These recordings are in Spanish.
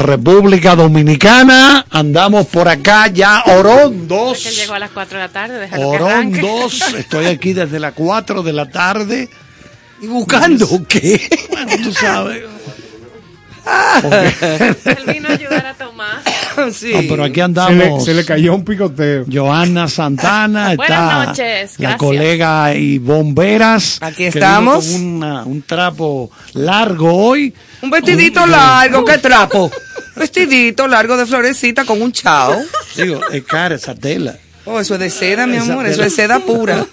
República Dominicana. Andamos por acá ya, Orón 2. Que llegó a las 4 de la tarde, déjalo Orón que 2. Estoy aquí desde las 4 de la tarde. ¿Y buscando qué? Bueno, tú sabes. Él vino a ayudar a Tomás. Sí. No, pero aquí Se andamos. le, se le cayó un picoteo. Joana Santana, Buenas está noches, la gracias. colega y bomberas. Aquí estamos. con una- un trapo largo hoy. Un vestidito largo, ¿qué trapo? Vestidito largo de florecita con un chao. Digo, es cara esa tela. Oh, eso es de seda, mi amor, eso es seda pura.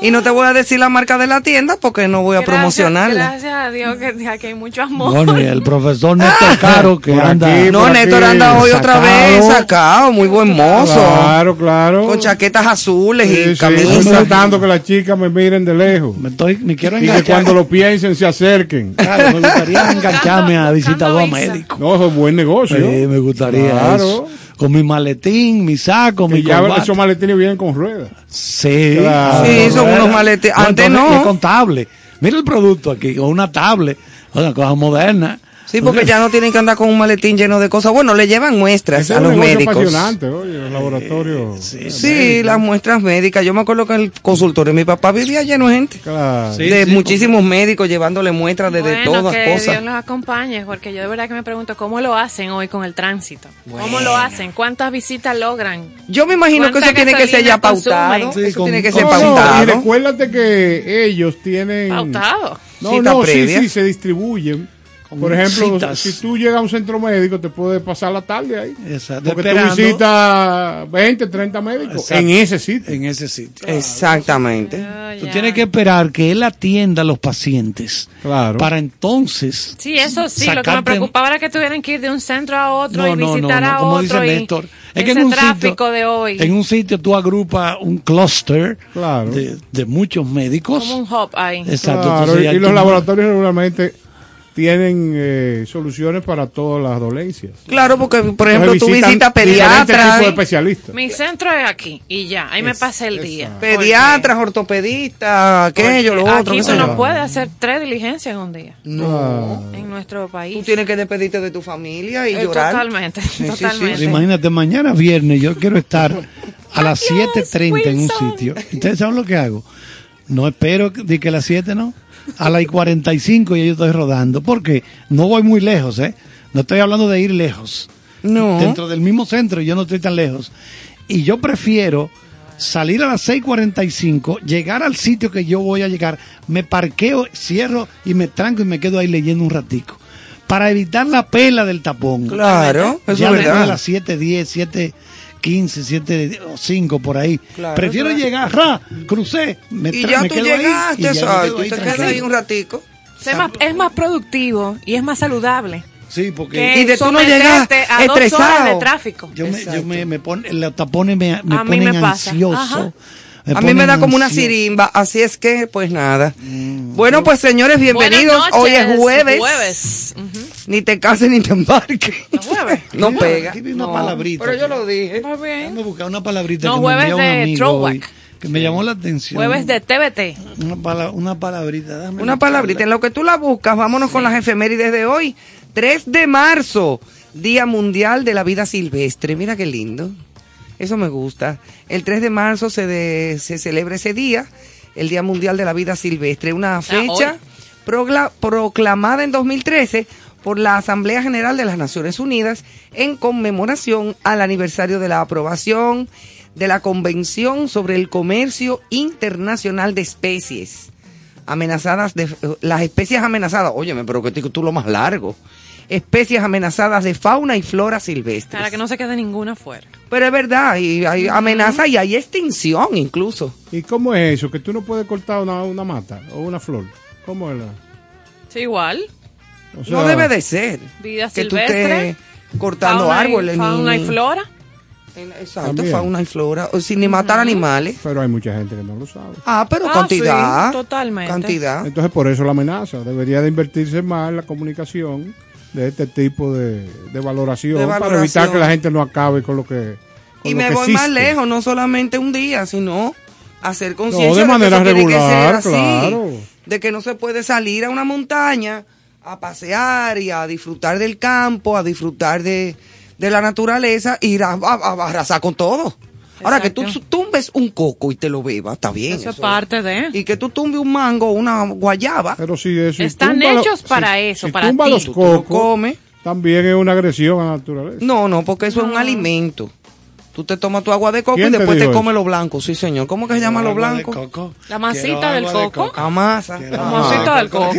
Y no te voy a decir la marca de la tienda porque no voy a Gracias- promocionarla. Gracias a Dios que aquí hay mucho amor. Bueno, y el profesor Néstor Caro que anda. aquí, No, Néstor aquí, anda hoy otra vez sacado, muy buen mozo. Claro, claro. Con chaquetas azules Sí, y sí, estoy camisa. tratando que las chicas me miren de lejos. Me, estoy, me quiero Y que enganchar. cuando lo piensen se acerquen. Claro, me gustaría engancharme a visitador médico. No, eso es buen negocio. Sí, me gustaría Claro. eso. Con mi maletín, mi saco, Que mi ya corbata. esos maletines vienen con ruedas. Sí, Claro. Sí, son unos maletines. Antes entonces, no. Es con tablet. Mira el producto aquí, o una tablet, una cosa moderna. Sí, porque ya no tienen que andar con un maletín lleno de cosas. Bueno, le llevan muestras Ese a los médicos. apasionante, oye, los laboratorios. Sí, las muestras médicas. Yo me acuerdo que en el consultorio mi papá vivía lleno de gente. Claro. Sí, de sí, muchísimos médicos llevándole muestras de, de Bueno, todas que cosas. Dios los acompañe, porque yo de verdad que me pregunto cómo lo hacen hoy con el tránsito. ¿Cómo lo hacen? ¿Cuántas visitas logran? Yo me imagino que eso ¿Cuánta tiene que ser ya pautado. Sí, eso con- tiene que ser No, no, y pautado. recuérdate que ellos tienen. Pautado. No, Cita no, previa. sí, sí, se distribuyen. Con Por ejemplo, citas. si tú llegas a un centro médico, te puedes pasar la tarde ahí. Exacto. Porque Esperando tú visitas 20, 30 médicos Exacto. en ese sitio. en ese sitio. Exactamente. Tú tienes que esperar que él atienda a los pacientes. Claro. Para entonces. Sí, eso sí. Lo que me preocupaba era que tuvieran que ir de un centro a otro No, y no, visitar no, a como otro. dice y Néstor. Es que en un tráfico sitio, de hoy. En un sitio tú agrupas un clúster Claro. de, de muchos médicos. como un hub ahí. Exacto. Claro, entonces y, los laboratorios regularmente tienen eh, soluciones para todas las dolencias. Claro, porque, por ejemplo, tú visitas pediatras, de especialistas. Mi centro es aquí y ya, ahí me pasé el día. pediatras, ortopedistas, aquello, lo otro. Aquí tú no puedes hacer tres diligencias en un día No. en nuestro país. Tú tienes que despedirte de tu familia y Eh, llorar. Totalmente, sí, sí. totalmente. Imagínate, mañana viernes yo quiero estar a las 7.30 en un sitio. ¿Ustedes saben lo que hago? No espero de que a las 7 no. A las 45 ya yo estoy rodando. Porque no voy muy lejos, ¿eh? No estoy hablando de ir lejos. No. Dentro del mismo centro yo no estoy tan lejos. Y yo prefiero salir a las 6.45, llegar al sitio que yo voy a llegar, me parqueo, cierro y me tranco y me quedo ahí leyendo un ratico. Para evitar la pela del tapón. Claro, eso ya es verdad. las 7.10, 7.15, 7 o 5 por ahí. Claro, Prefiero es. llegar, ra, crucé, me, Y ya me tú quedo ahí, llegaste, y ya ahí Te quedas ahí un ratico. Es más, es más productivo y es más saludable. Sí, porque que Y de tú no llegas a dos estresado. horas de tráfico. yo me, yo me, me pon- los tapones me, me ponen me ansioso. Ajá. A mí me da como una sirimba, así es que, pues nada. Mm. Bueno, pues señores, bienvenidos. Buenas Hoy es noches, jueves. Jueves. Ujú. Ni te cases ni te embarques. ¿No jueves? No pega. aquí vi una No, palabrita. Pero yo lo dije. Muy bien. Déjame buscar una palabrita No, que me jueves envió un de amigo throwback. que me llamó la atención. Jueves de TBT. Una, pala- una palabrita. déjame Una palabrita. En lo que tú la buscas, vámonos con las efemérides de hoy. 3 de marzo, Día Mundial de la Vida Silvestre. Mira qué lindo. Eso me gusta. El 3 de marzo se, de- se celebra ese día, el Día Mundial de la Vida Silvestre. Una fecha progla- proclamada en 2013 por la Asamblea General de las Naciones Unidas en conmemoración al aniversario de la aprobación de la Convención sobre el Comercio Internacional de Especies amenazadas de las especies amenazadas. Óyeme, pero que tú lo más largo. Especies amenazadas de fauna y flora silvestres. Para que no se quede ninguna fuera. Pero es verdad, y hay amenaza y hay extinción incluso. ¿Y cómo es eso? Que tú no puedes cortar una, una mata o una flor. ¿Cómo es la? Sí, igual. o sea, no debe de ser. Vida que tú silvestre. cortando fauna árboles. Fauna y flora. Exacto, También. fauna y flora. o Sin ni matar animales. Pero hay mucha gente que no lo sabe. Ah, pero Ah, cantidad. sí, totalmente. Cantidad. Entonces por eso la amenaza. Debería de invertirse más en la comunicación de este tipo de, de valoración, De para evitar que la gente no acabe con lo que con Y lo me que voy más lejos, no solamente un día, sino hacer conciencia No, de que manera eso tiene que ser regular, así, claro. de que no se puede salir a una montaña a pasear y a disfrutar del campo, a disfrutar de, de la naturaleza, ir a, a- a arrasar con todo. Ahora que tú tumbes un coco y te lo bebas, está bien. Eso es eso. parte de. Y que tú tumbes un mango o una guayaba, Pero si es, si Están tumba lo- hechos para eso, si para tumba ti. los Tú tú lo cocos, comes. también es una agresión a la naturaleza. No, no, porque eso es un alimento. Tú te tomas tu agua de coco y ¿Quién te después te, comes eso? lo blanco, sí señor. ¿Cómo que se llama lo blanco? coco. La masita del coco. La agua de masita del coco.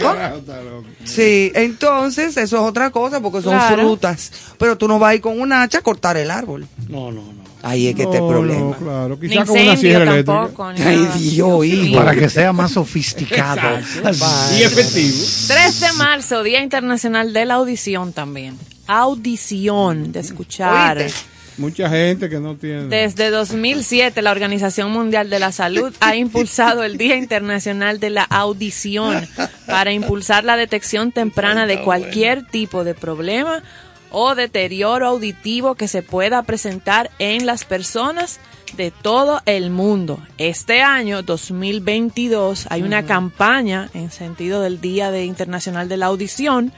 Sí, entonces eso es otra cosa porque son Claro. frutas. Pero tú no vas a ir con un hacha a cortar el árbol. No, no, no. Ahí es que está el No, problema. no, claro. Ni Quizá con una incendio sierra tampoco. eléctrica. Ay. Dios, hijo. Para que sea más sofisticado. Y efectivo. 3 de marzo, Día Internacional de la Audición también. Audición, de escuchar. Oíste. Mucha gente que no tiene. Desde 2007, la Organización Mundial de la Salud ha impulsado el Día Internacional de la Audición para impulsar la detección temprana de cualquier tipo de problema o deterioro auditivo que se pueda presentar en las personas de todo el mundo. Este año, 2022, hay una campaña en sentido del Día de Internacional de la Audición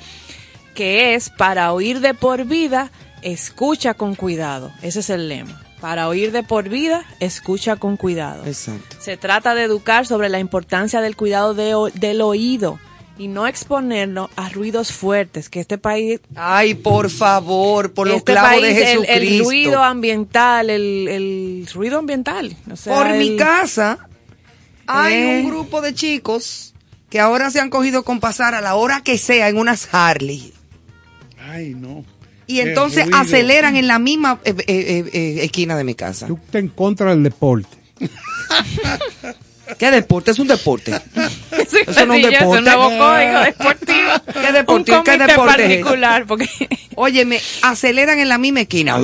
que es para oír de por vida, escucha con cuidado. Ese es el lema. Para oír de por vida, escucha con cuidado. Exacto. Se trata de educar sobre la importancia del cuidado de del oído y no exponerlo a ruidos fuertes, que este país... Ay, por favor, por los este clavos de país, Jesucristo. el, ruido ambiental, el, el ruido ambiental. o sea, por el- mi casa hay Eh. un grupo de chicos que ahora se han cogido con pasar a la hora que sea en unas Harley. Ay, no. Y entonces aceleran en la misma eh, eh, esquina de mi casa. Tú te en contra del deporte. ¿Qué deporte? Es un deporte. Sí, Eso no es un sí, es deporte. un nuevo código deportivo. ¿Qué deporte? Un ¿Qué deporte particular, porque... Óyeme, aceleran en la misma esquina.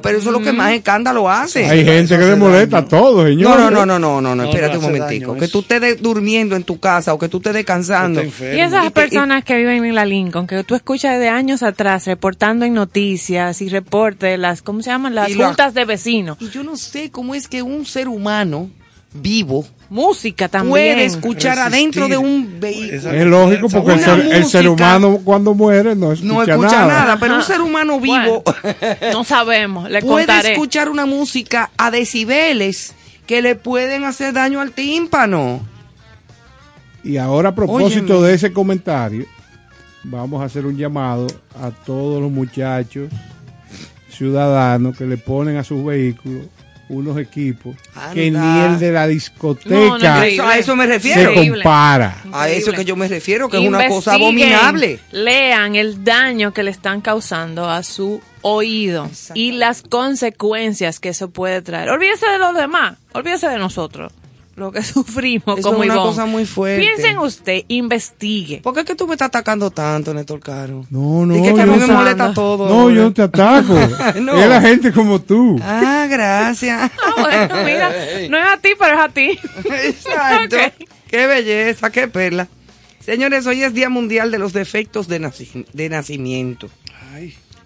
Pero eso es lo que más escándalo hace. Hay gente que le molesta todo, señor. No, no, no, no, no, no, espérate no un momentico. que tú estés durmiendo en tu casa o que tú estés descansando. Y esas personas que viven en la Lincoln, que tú escuchas de años atrás reportando en noticias y reportes, las, ¿cómo se llaman? Las Y la- juntas de vecinos. Y yo no sé cómo es que un ser humano vivo Música también. puede escuchar Resistir. adentro de un vehículo. Es lógico porque el ser, el ser humano cuando muere no escucha, No escucha nada, pero un ser humano vivo No sabemos, le puede contaré. escuchar una música a decibeles que le pueden hacer daño al tímpano. Y ahora a propósito Óyeme. de ese comentario, vamos a hacer un llamado a todos los muchachos ciudadanos que le ponen a sus vehículos unos equipos que ni el de la No, no, discoteca. A eso me se refiero. Increíble. compara. A eso que yo me refiero, que es una cosa abominable. Lean el daño que le están causando a su oído y las consecuencias que eso puede traer. Olvídese de los demás, olvídese de nosotros. Lo que sufrimos Eso como es una Ivonne. cosa muy fuerte. Piensen usted, investigue. ¿Por qué es que tú me estás atacando tanto, Néstor Caro? No, no, Y que, que a yo mí me no- molesta todo. No, yo no te ataco. No. Es la gente como tú. Ah, gracias. Ah, bueno, mira, no es a ti, pero es a ti. Exacto. Ok. Qué belleza, qué perla. Señores, hoy es Día Mundial de los Defectos de, naci- de Nacimiento.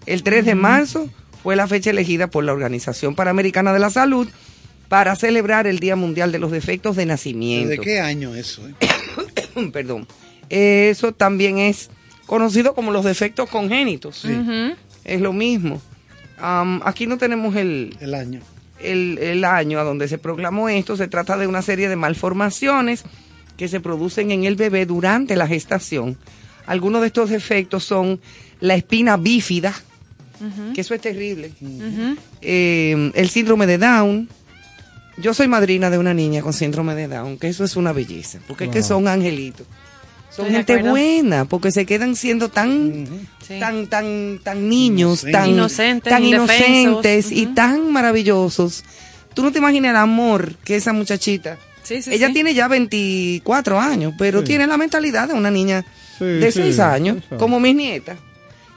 El 3 de marzo fue la fecha elegida por la Organización Panamericana de la Salud para celebrar el Día Mundial de los Defectos de Nacimiento. ¿De qué año eso? eh? Perdón. Eso también es conocido como los defectos congénitos. Ujú. Es lo mismo. Aquí no tenemos el, El año. el, el año a donde se proclamó esto. Se trata de una serie de malformaciones que se producen en el bebé durante la gestación. Algunos de estos defectos son la espina bífida, que eso es terrible, Eh, el síndrome de Down. Yo soy madrina de una niña con síndrome de Down, que eso es una belleza, porque es que son angelitos. Son Estoy gente buena, porque se quedan siendo tan Sí. tan, tan, tan niños, tan Inocentes, tan indefensos. inocentes y tan maravillosos. Tú no te imaginas el amor que esa muchachita. Sí, sí, Ella sí. tiene ya 24 años, pero Sí. tiene la mentalidad de una niña Sí, de sí, 6 años, como mis nietas.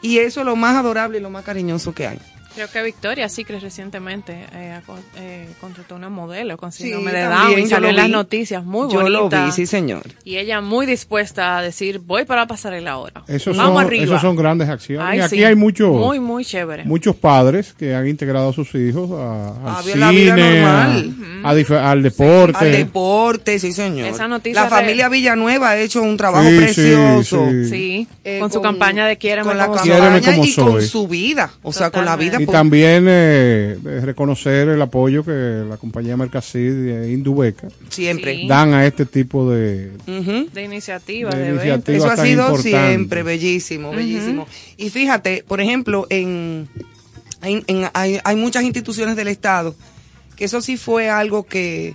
Y eso es lo más adorable y lo más cariñoso que hay. Creo que Victoria Secret recientemente eh, eh, contrató una modelo con Sí, síndrome de también, Down y yo salió en las noticias, muy Yo bonita. lo vi, sí, señor. Y ella muy dispuesta a decir, voy para la pasarela ahora. Esos Vamos son, arriba. esos son grandes acciones. Ay, y aquí sí. hay muchos Muy, muy chévere. muchos padres que han integrado a sus hijos a, A al vida cine, normal. a- a al deporte. Al deporte, sí, señor. Esa noticia la de- familia Villanueva ha hecho un trabajo Sí, sí, precioso. sí. Sí, Eh, con, su campaña de Quiéreme con la como campaña como y con su vida, o sea, con la vida. Y también eh, eh, reconocer el apoyo que la compañía Mercasid e Indubeca siempre. Sí. dan a este tipo de, de iniciativa, De de, iniciativa. eventos. Eso ha sido importante. siempre bellísimo, bellísimo. Y fíjate, por ejemplo, en, hay, en- hay, hay muchas instituciones del Estado que eso sí fue algo que,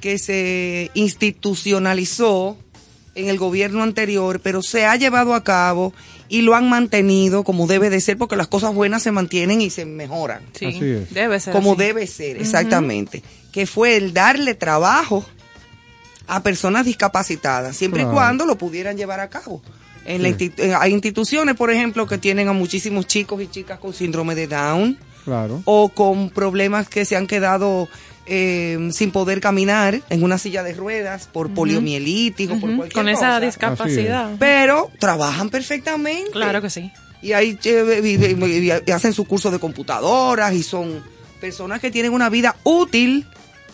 que se institucionalizó en el gobierno anterior, pero se ha llevado a cabo y lo han mantenido como debe de ser, porque las cosas buenas se mantienen y se mejoran. Sí, Así es. debe ser como así. debe ser, exactamente. Que fue el darle trabajo a personas discapacitadas, siempre Claro. y cuando lo pudieran llevar a cabo. En la institu- en- hay instituciones, por ejemplo, que tienen a muchísimos chicos y chicas con síndrome de Down claro. o con problemas que se han quedado eh, sin poder caminar en una silla de ruedas por poliomielitis o por cualquier Con esa cosa. discapacidad. Pero trabajan perfectamente. Claro que sí. Y ahí eh, y- y- y- y hacen su curso de computadoras y son personas que tienen una vida útil,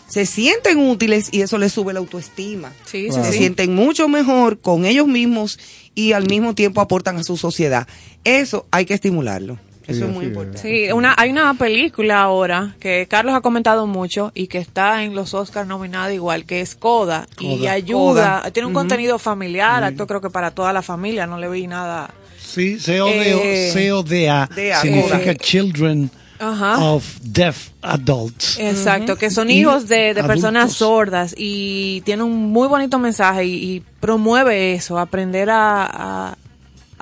se sienten útiles y eso les sube la autoestima. Sí, Claro. sí, Se sienten mucho mejor con ellos mismos y al mismo tiempo aportan a su sociedad. Eso hay que estimularlo. Sí, Eso es así muy es. importante. Sí, una, hay una película ahora que Carlos ha comentado mucho y que está en los Oscars nominada igual, que es Coda, y ayuda, Coda. tiene un Ujú. contenido familiar, acto creo que para toda la familia, no le vi nada. Sí, CODA, Eh, CODA DA, significa eh, Children Ajá. of Deaf Adults. Exacto, que son hijos de, de personas sordas y tiene un muy bonito mensaje y, y promueve eso, aprender a, a- a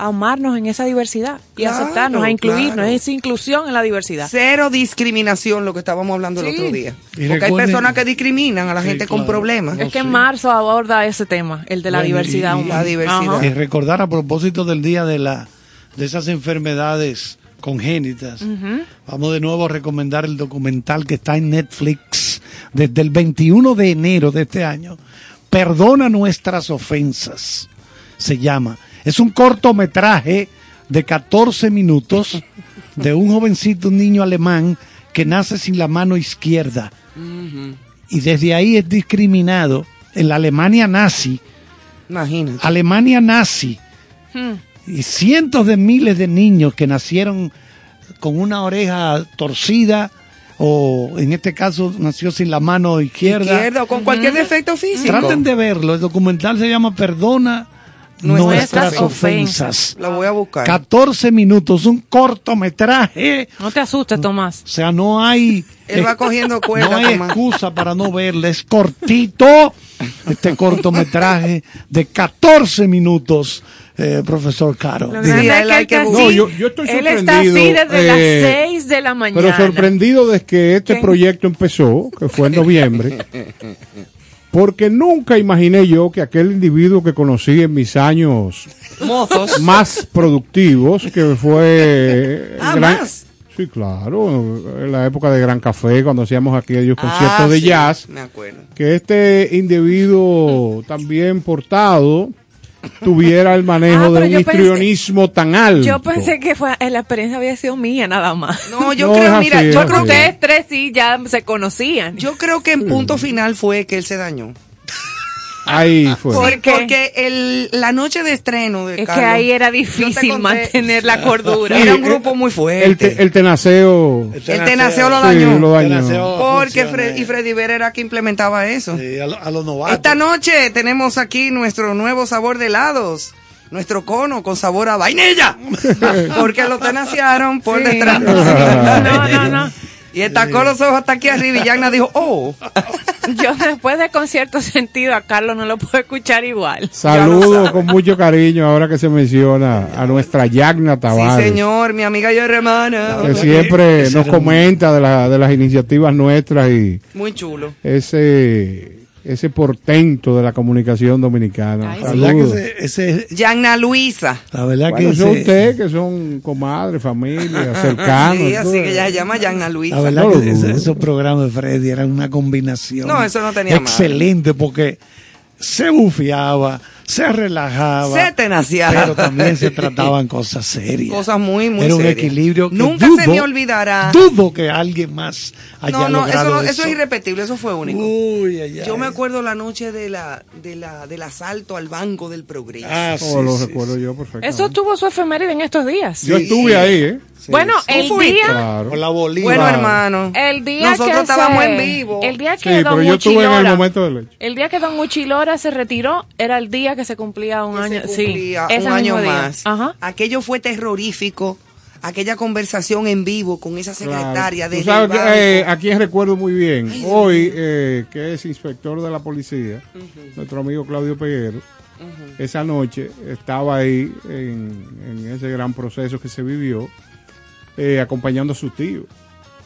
amarnos en esa diversidad y Claro, aceptarnos, a incluirnos, claro. es inclusión en la diversidad. Cero discriminación, lo que estábamos hablando el otro día. Y Porque hay personas que discriminan a la Sí, gente con problemas. No, Es que en sí. marzo aborda ese tema, el de la Bueno, diversidad y- y- humana. La diversidad. Ajá. Y recordar a propósito del día de la de esas enfermedades congénitas. Vamos de nuevo a recomendar el documental que está en Netflix desde el 21 de enero de este año. Perdona nuestras ofensas. Se llama. Es un cortometraje de 14 minutos de un jovencito, un niño alemán que nace sin la mano izquierda y desde ahí es discriminado en la Alemania nazi. Imagínate. Alemania nazi Hmm. y cientos de miles de niños que nacieron con una oreja torcida o en este caso nació sin la mano izquierda. Izquierda o con cualquier defecto físico. Traten de verlo, el documental se llama Perdona Nuestras nuestras, ofensas. La voy a buscar. 14 minutos, un cortometraje. No te asustes, Tomás. O sea, no hay Él va cogiendo cuerda, no hay Tomás. excusa para no verlo. Es cortito este cortometraje de 14 minutos, eh, profesor Caro. Lo grande es él que él que. No, yo- yo estoy Él está así sorprendido, desde eh, las 6 de la mañana. Pero sorprendido de que este ¿Qué? proyecto empezó, que fue en noviembre, porque nunca imaginé yo que aquel individuo que conocí en mis años Mozos. más productivos, que fue... Ah, gran- más. Sí, claro, en la época de Gran Café, cuando hacíamos aquellos Ah, conciertos de sí, jazz, Me acuerdo. que este individuo también portado tuviera el manejo Ah, de un pensé- histrionismo tan alto. Yo pensé que fue, eh, la experiencia había sido mía nada más. No, yo No, creo, mira, yo creo que Ustedes tres sí ya se conocían. yo creo que en punto final fue que él se dañó. Ahí fue. ¿Por? Porque el, la noche de estreno de es que ahí era difícil mantener la cordura. Era un eh, grupo muy el, fuerte. te- el tenaceo. El tenaceo lo Sí, dañó. lo dañó. Tenaceo porque Fred, y. Freddy Vera era que implementaba eso. Sí, a, lo- a los novatos. Esta noche tenemos aquí nuestro nuevo sabor de helados. Nuestro cono con sabor a vainilla. Porque lo tenaciaron por Sí. detrás. No, no, no. Y estacó los ojos hasta aquí arriba y Yagna dijo, oh. Yo después de con cierto sentido a Carlos no lo puedo escuchar igual. Saludo con mucho cariño ahora que se menciona a nuestra Yagna Sí, Tavares. señor, mi amiga y hermana. Que siempre nos comenta de, la- de las iniciativas nuestras y Muy chulo. ese ese portento de la comunicación dominicana. Ay, La verdad que Saludos. ese, ese- Luisa. la verdad Bueno, que son ese- ustedes que son comadres, familia, cercanos. Sí, así que ella se llama Yagna Luisa. La verdad No que ese- esos programas de Freddy eran una combinación. No, eso no tenía madre. Excelente, porque se bufiaba, se relajaba. Se tenaciaba. Pero también se trataban cosas serias. Cosas muy, muy Era un serias. equilibrio. que Nunca se me olvidará. Dudo que alguien más haya No, no, eso, no- eso es irrepetible, eso fue único. Uy, ay, ay. Yo me acuerdo la noche de la, de la, del asalto al Banco del Progreso. Ah, sí, Oh, lo sí, recuerdo sí. yo perfectamente. Eso tuvo su efeméride en estos días. Yo estuve ahí, ¿eh? Sí, bueno, sí. el día, Claro. Con la bueno, hermano. el día Nosotros que estábamos se- en vivo. El día Sí, que don pero yo estuve en el Uchilora- momento del hecho. El día que Don Uchilora se retiró era el día que se cumplía un que año. se cumplía un año mismo día. más. Ajá. Aquello fue terrorífico. Aquella conversación en vivo con esa secretaria Claro. de sabes que, eh, a quien recuerdo muy bien, hoy, eh, que es inspector de la policía, nuestro amigo Claudio Peguero, esa noche estaba ahí en, en ese gran proceso que se vivió, eh, acompañando a su tío,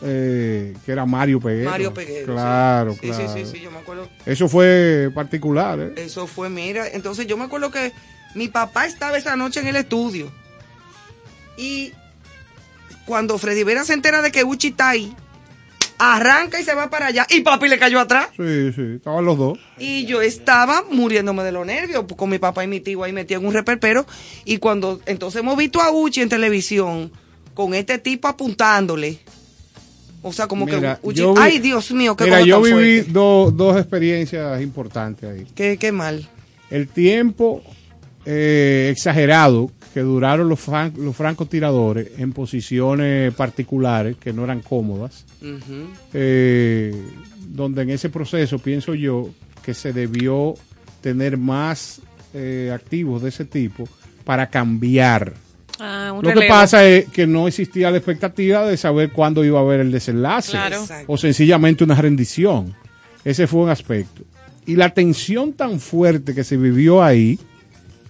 eh, que era Mario Peguero. Mario Peguero. Claro, sí. claro. Sí, sí, sí, sí, yo me acuerdo. Eso fue particular, ¿eh? Eso fue, mira, entonces yo me acuerdo que mi papá estaba esa noche en el estudio. Y cuando Freddy Vera se entera de que Uchi está ahí, arranca y se va para allá. Y papi le cayó atrás. Sí, sí, estaban los dos. Y yo estaba muriéndome de los nervios con mi papá y mi tío ahí metido en un reperpero. Y cuando entonces hemos visto a Uchi en televisión con este tipo apuntándole. O sea, como Mira, que Uchi, yo vi- ay Dios mío, qué Mira, cosa yo tan viví do- dos experiencias importantes ahí. Qué, qué mal. el tiempo eh, exagerado que duraron los, fran- los francotiradores en posiciones particulares que no eran cómodas, eh, donde en ese proceso pienso yo que se debió tener más eh, activos de ese tipo para cambiar. Ah, un Lo que pasa es que no existía la expectativa de saber cuándo iba a haber el desenlace Claro. O sencillamente una rendición. Ese fue un aspecto. Y la tensión tan fuerte que se vivió ahí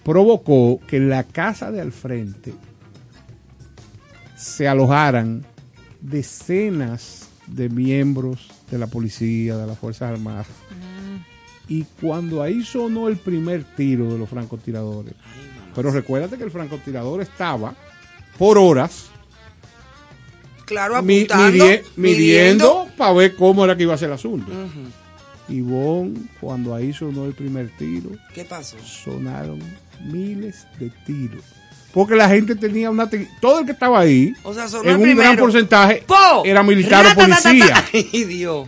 provocó que en la casa de al frente se alojaran decenas de miembros de la policía, de las Fuerzas Armadas. Y cuando ahí sonó el primer tiro de los francotiradores, pero recuérdate que el francotirador estaba por horas Claro, apuntando, midie- midiendo para ver cómo era que iba a ser el asunto. Y Bon, cuando ahí sonó el primer tiro, ¿Qué pasó? sonaron miles de tiros. Porque la gente tenía una... Todo el que estaba ahí, O sea, en un gran porcentaje, ¡Po! era militar o policía. Ay, Dios.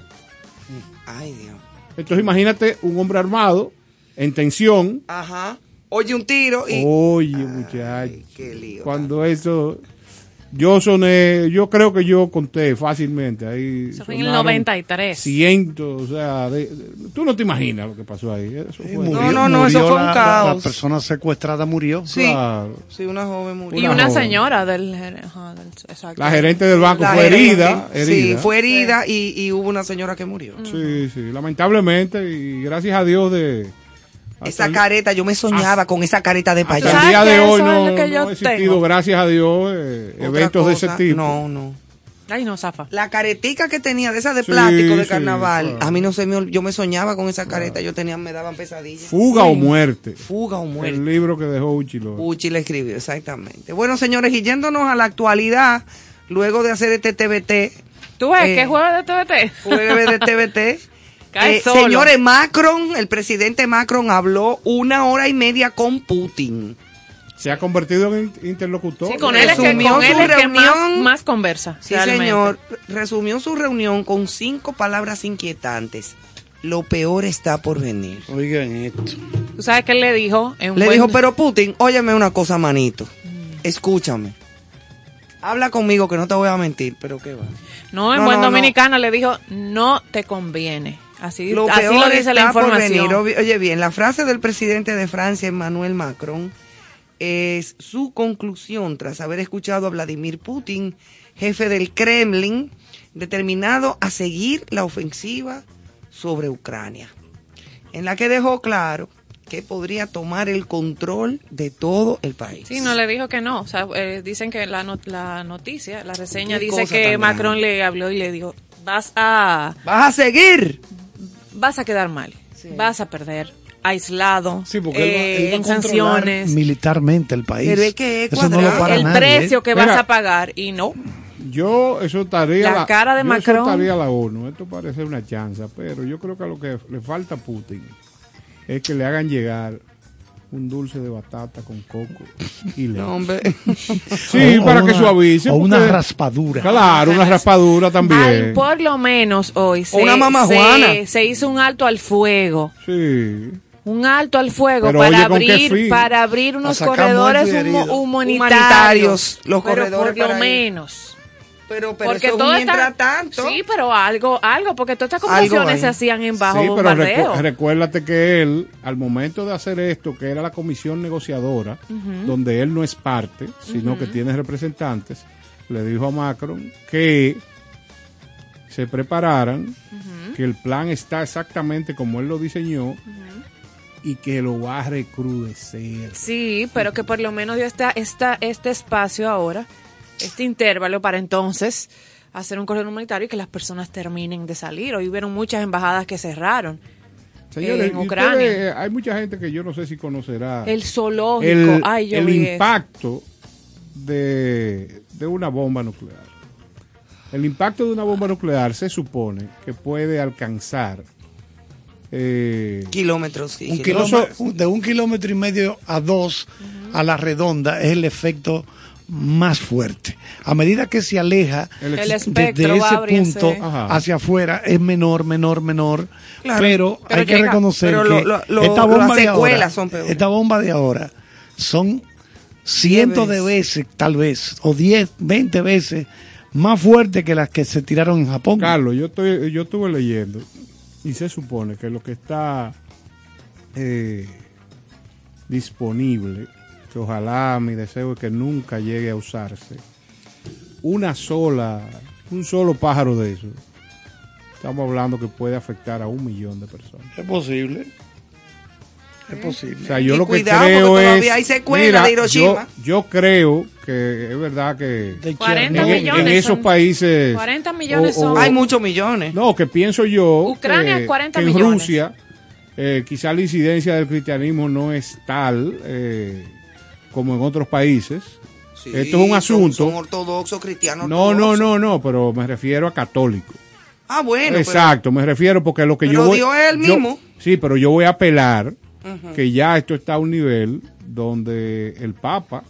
Ay, Dios. Entonces imagínate un hombre armado, en tensión. Ajá. Oye un tiro y... Oye, muchacho. qué lío. Cuando eso... Yo soné, yo creo que yo conté fácilmente. Ahí Eso fue en el sonaron 93. Cientos, o sea, de- de- tú no te imaginas lo que pasó ahí. Eso Sí, fue- murió- no, no, eso murió fue un la- caos. La, la persona secuestrada murió. Sí. Claro. Sí, una joven murió. Y Una una señora del, ajá, del- exacto. La gerente del banco La fue gerente, herida, Sí, herida. fue herida y, y hubo una señora que murió. Sí, sí, lamentablemente y gracias a Dios de Esa el- careta, yo me soñaba con esa careta de hasta payaso. el ¿Sabes día de hoy no, ha existido, tengo? gracias a Dios, eh, eventos de ese tipo. No, no. Ay, no, zafa. La caretica que tenía de esa de Sí, plástico de sí, carnaval, claro. a mí no se me, yo me soñaba con esa careta, yo tenía, me daban pesadillas. Fuga o muerte. Fuga o muerte. El libro que dejó Uchilo. Uchi le escribió, exactamente. Bueno, señores, y yéndonos a la actualidad, luego de hacer este TBT, ¿Tú ves Eh, qué juego de TVT? jueves de TBT, eh, solo. señores, Macron, el presidente Macron habló una hora y media con Putin. Se ha convertido en interlocutor. Sí, con él es que, con él es que más, reunión. más conversa. Sí, realmente. señor, resumió su reunión con cinco palabras inquietantes. Lo peor está por venir. Oigan esto. Tú sabes que él le dijo. En un Le buen- dijo, pero Putin, óyeme una cosa, manito. Escúchame. Habla conmigo que no te voy a mentir, pero qué va. No, en No, buen no, no. dominicano le dijo, no te conviene. Así, Lo así peor lo dice la está por información. venir. Oye bien, la frase del presidente de Francia, Emmanuel Macron, es su conclusión tras haber escuchado a Vladimir Putin, jefe del Kremlin, determinado a seguir la ofensiva sobre Ucrania, en la que dejó claro que podría tomar el control de todo el país. Sí, no le dijo que no. O sea, eh, dicen que la, not- la noticia, la reseña dice que Macron grande. le habló y le dijo, vas a, ¿Vas a seguir? Vas a quedar mal, vas a perder, aislado, Sí, porque él va- eh, él va, en controlar sanciones, militarmente el país. Pero es que es Eso no lo cuadrado. para el nadie, precio ¿eh? que vas a pagar y no. Yo exhortaría La cara de yo Macron. exhortaría a la ONU. Esto parece una chanza, pero yo creo que a lo que le falta a Putin es que le hagan llegar un dulce de batata con coco y leche. No, hombre. Sí, O- o para que una- suavice. O una porque- raspadura. Claro, una raspadura también. por lo menos hoy se, Una mamá se- Juana. se hizo un alto al fuego. Sí. Un alto al fuego Pero para oye, ¿con qué abrir para abrir unos corredores humo- humanitarios, Humanitarios, los pero corredores por lo menos. Pero, pero porque eso es todo un está- mientras tanto. Sí, pero algo, algo, porque todas estas conversaciones se hacían en bajo Sí, pero recu- recuérdate que él, al momento de hacer esto, que era la comisión negociadora, donde él no es parte, sino que tiene representantes, le dijo a Macron que se prepararan, que el plan está exactamente como él lo diseñó y que lo va a recrudecer. Sí, pero que por lo menos dio esta, esta, este espacio ahora, este intervalo para entonces hacer un corredor humanitario y que las personas terminen de salir. Hoy hubieron muchas embajadas que cerraron. Señores, en Ucrania. ustedes, hay mucha gente que yo no sé si conocerá El zoológico. el, Ay, yo el vi eso. impacto de, de una bomba nuclear. El impacto de una bomba nuclear se supone que puede alcanzar eh, Kilómetros. sí, Un kilómetros. kilómetro- de un kilómetro y medio a dos a la redonda es el efecto más fuerte. A medida que se aleja desde va ese punto Ajá. hacia afuera es menor, menor, menor. Claro, pero, pero hay que reconocer Pero que lo- lo- esta bomba de ahora, son esta bomba de ahora son cientos de veces, tal vez, o 10, 20 veces más fuerte que las que se tiraron en Japón. Carlos, yo estoy, yo estuve leyendo y se supone que lo que está eh, disponible, que ojalá mi deseo es que nunca llegue a usarse, una sola, un solo pájaro de eso, estamos hablando que puede afectar a un millón de personas. Es posible. Es O posible. sea, yo Y lo que cuidado, creo porque es. todavía hay secuelas de Hiroshima. Yo, yo creo que es verdad que De 40 en, millones. en esos son- países. 40 millones o- o- son. Hay muchos millones. No, que pienso yo Ucrania, que, 40 que en millones. Rusia eh, quizá la incidencia del cristianismo no es tal eh, como en otros países. Sí, Esto es un son- asunto. Son, ortodoxos, cristianos. No, no, ortodoxos. no, no, pero me refiero a católicos. Ah, bueno. pero- Exacto, me refiero porque lo que Pero yo voy, Dios es el yo- mismo. sí, pero yo voy a apelar que ya esto está a un nivel donde el Papa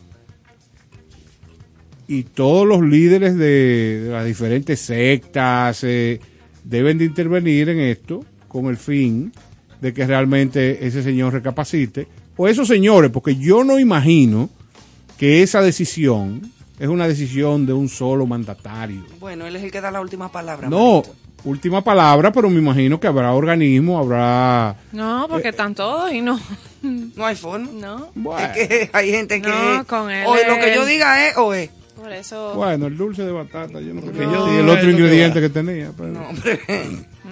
y todos los líderes de, de las diferentes sectas eh, deben de intervenir en esto con el fin de que realmente ese señor recapacite o esos señores, porque yo no imagino que esa decisión es una decisión de un solo mandatario. Bueno, él es el que da la última palabra. No, manito. última palabra, pero me imagino que habrá organismo, habrá... No, porque están todos y no. No hay forma. No. Bueno, Es que hay gente que. No, con él o lo que yo diga es o es. Por eso. bueno, el dulce de batata, yo no yo sí, digo el otro que ingrediente que tenía. pero- No, hombre.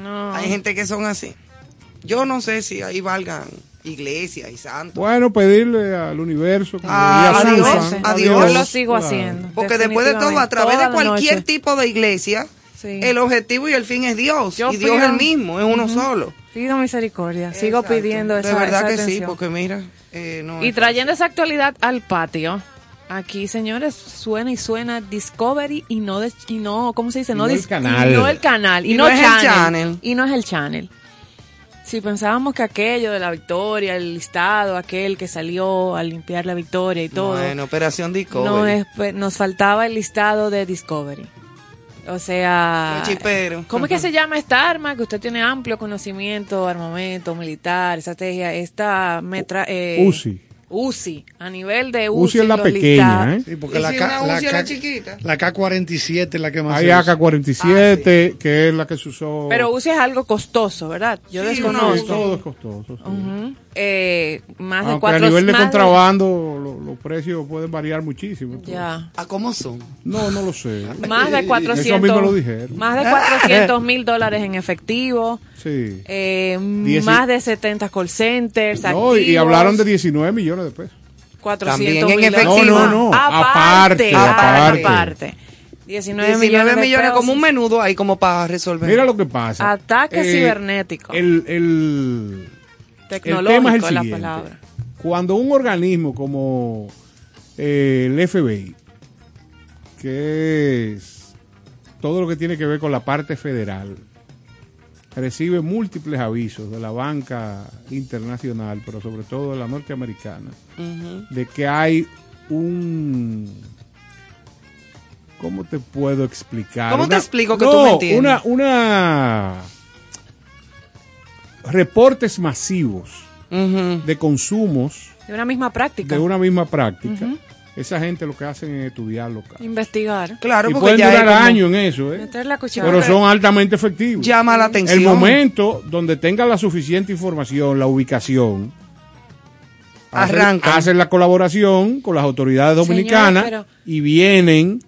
No. Hay gente que son así. Yo no sé si ahí valgan iglesias y santos. Bueno, pedirle al universo. como Ah, a Dios, a Yo Dios. lo sigo Claro. haciendo. Porque después de todo, a través de Toda cualquier noche. tipo de iglesia, Sí. el objetivo y el fin es Dios. Yo y Dios es el mismo, es uno solo. Pido misericordia. Sigo pidiendo esa De verdad esa que sí, porque mira. eh, no Y es trayendo esa actualidad al patio. Aquí, señores, suena y suena Discovery y no, de- y no ¿cómo se dice? No, no el canal. Y no el canal. Y, Y no, no es el channel. Y no es el channel. Si pensábamos que aquello de la victoria, el listado, aquel que salió a limpiar la victoria y todo. Bueno, Operación Discovery. no es, pues, nos faltaba el listado de Discovery. O sea. ¿cómo es que se llama esta arma? Que usted tiene amplio conocimiento, armamento militar, estrategia. Esta metra, eh, UCI. UCI, a nivel de UCI. UCI es la los pequeña, listados. ¿eh? Sí, porque ¿Y la, si K, una la, UCI era K- chiquita? la K-47 es la que más Hay se usa. AK-47, que es la que se usó. Pero UCI es algo costoso, ¿verdad? Yo Sí, Sí, desconozco. todo es costoso. sí. Ujú. Eh, más de Aunque cuatro a nivel de contrabando, lo- los precios pueden variar muchísimo. entonces. ya. ¿A cómo son? No, no lo sé. Más de 400. Eso mismo lo dijeron. Más de 400 mil dólares en efectivo. Sí. Eh, Dieci- más de 70 call centers. No, y activos, hablaron de 19 millones de pesos. 400 También en efectivo. No, no, no, Aparte, aparte, aparte. aparte. 19, 19 millones, de millones, como un menudo ahí como para resolver. Mira lo que pasa. Ataque Eh, cibernético. El, el, el Tecnológico tema es el la siguiente. palabra. Cuando un organismo como eh, el FBI, que es todo lo que tiene que ver con la parte federal, recibe múltiples avisos de la banca internacional, pero sobre todo de la norteamericana, de que hay un... ¿Cómo te puedo explicar? ¿Cómo te Una- explico que no, tú me entiendes? Una, una... Reportes masivos de consumos De una misma práctica. de una misma práctica. Esa gente lo que hacen es estudiarlo. cara. Investigar. Claro, y porque pueden ya durar como- años en eso, ¿eh? Meter la cuchara. pero son altamente efectivos. llama la atención. El momento donde tengan la suficiente información, la ubicación, hacen- Arrancan. hacen la colaboración con las autoridades dominicanas pero- y vienen.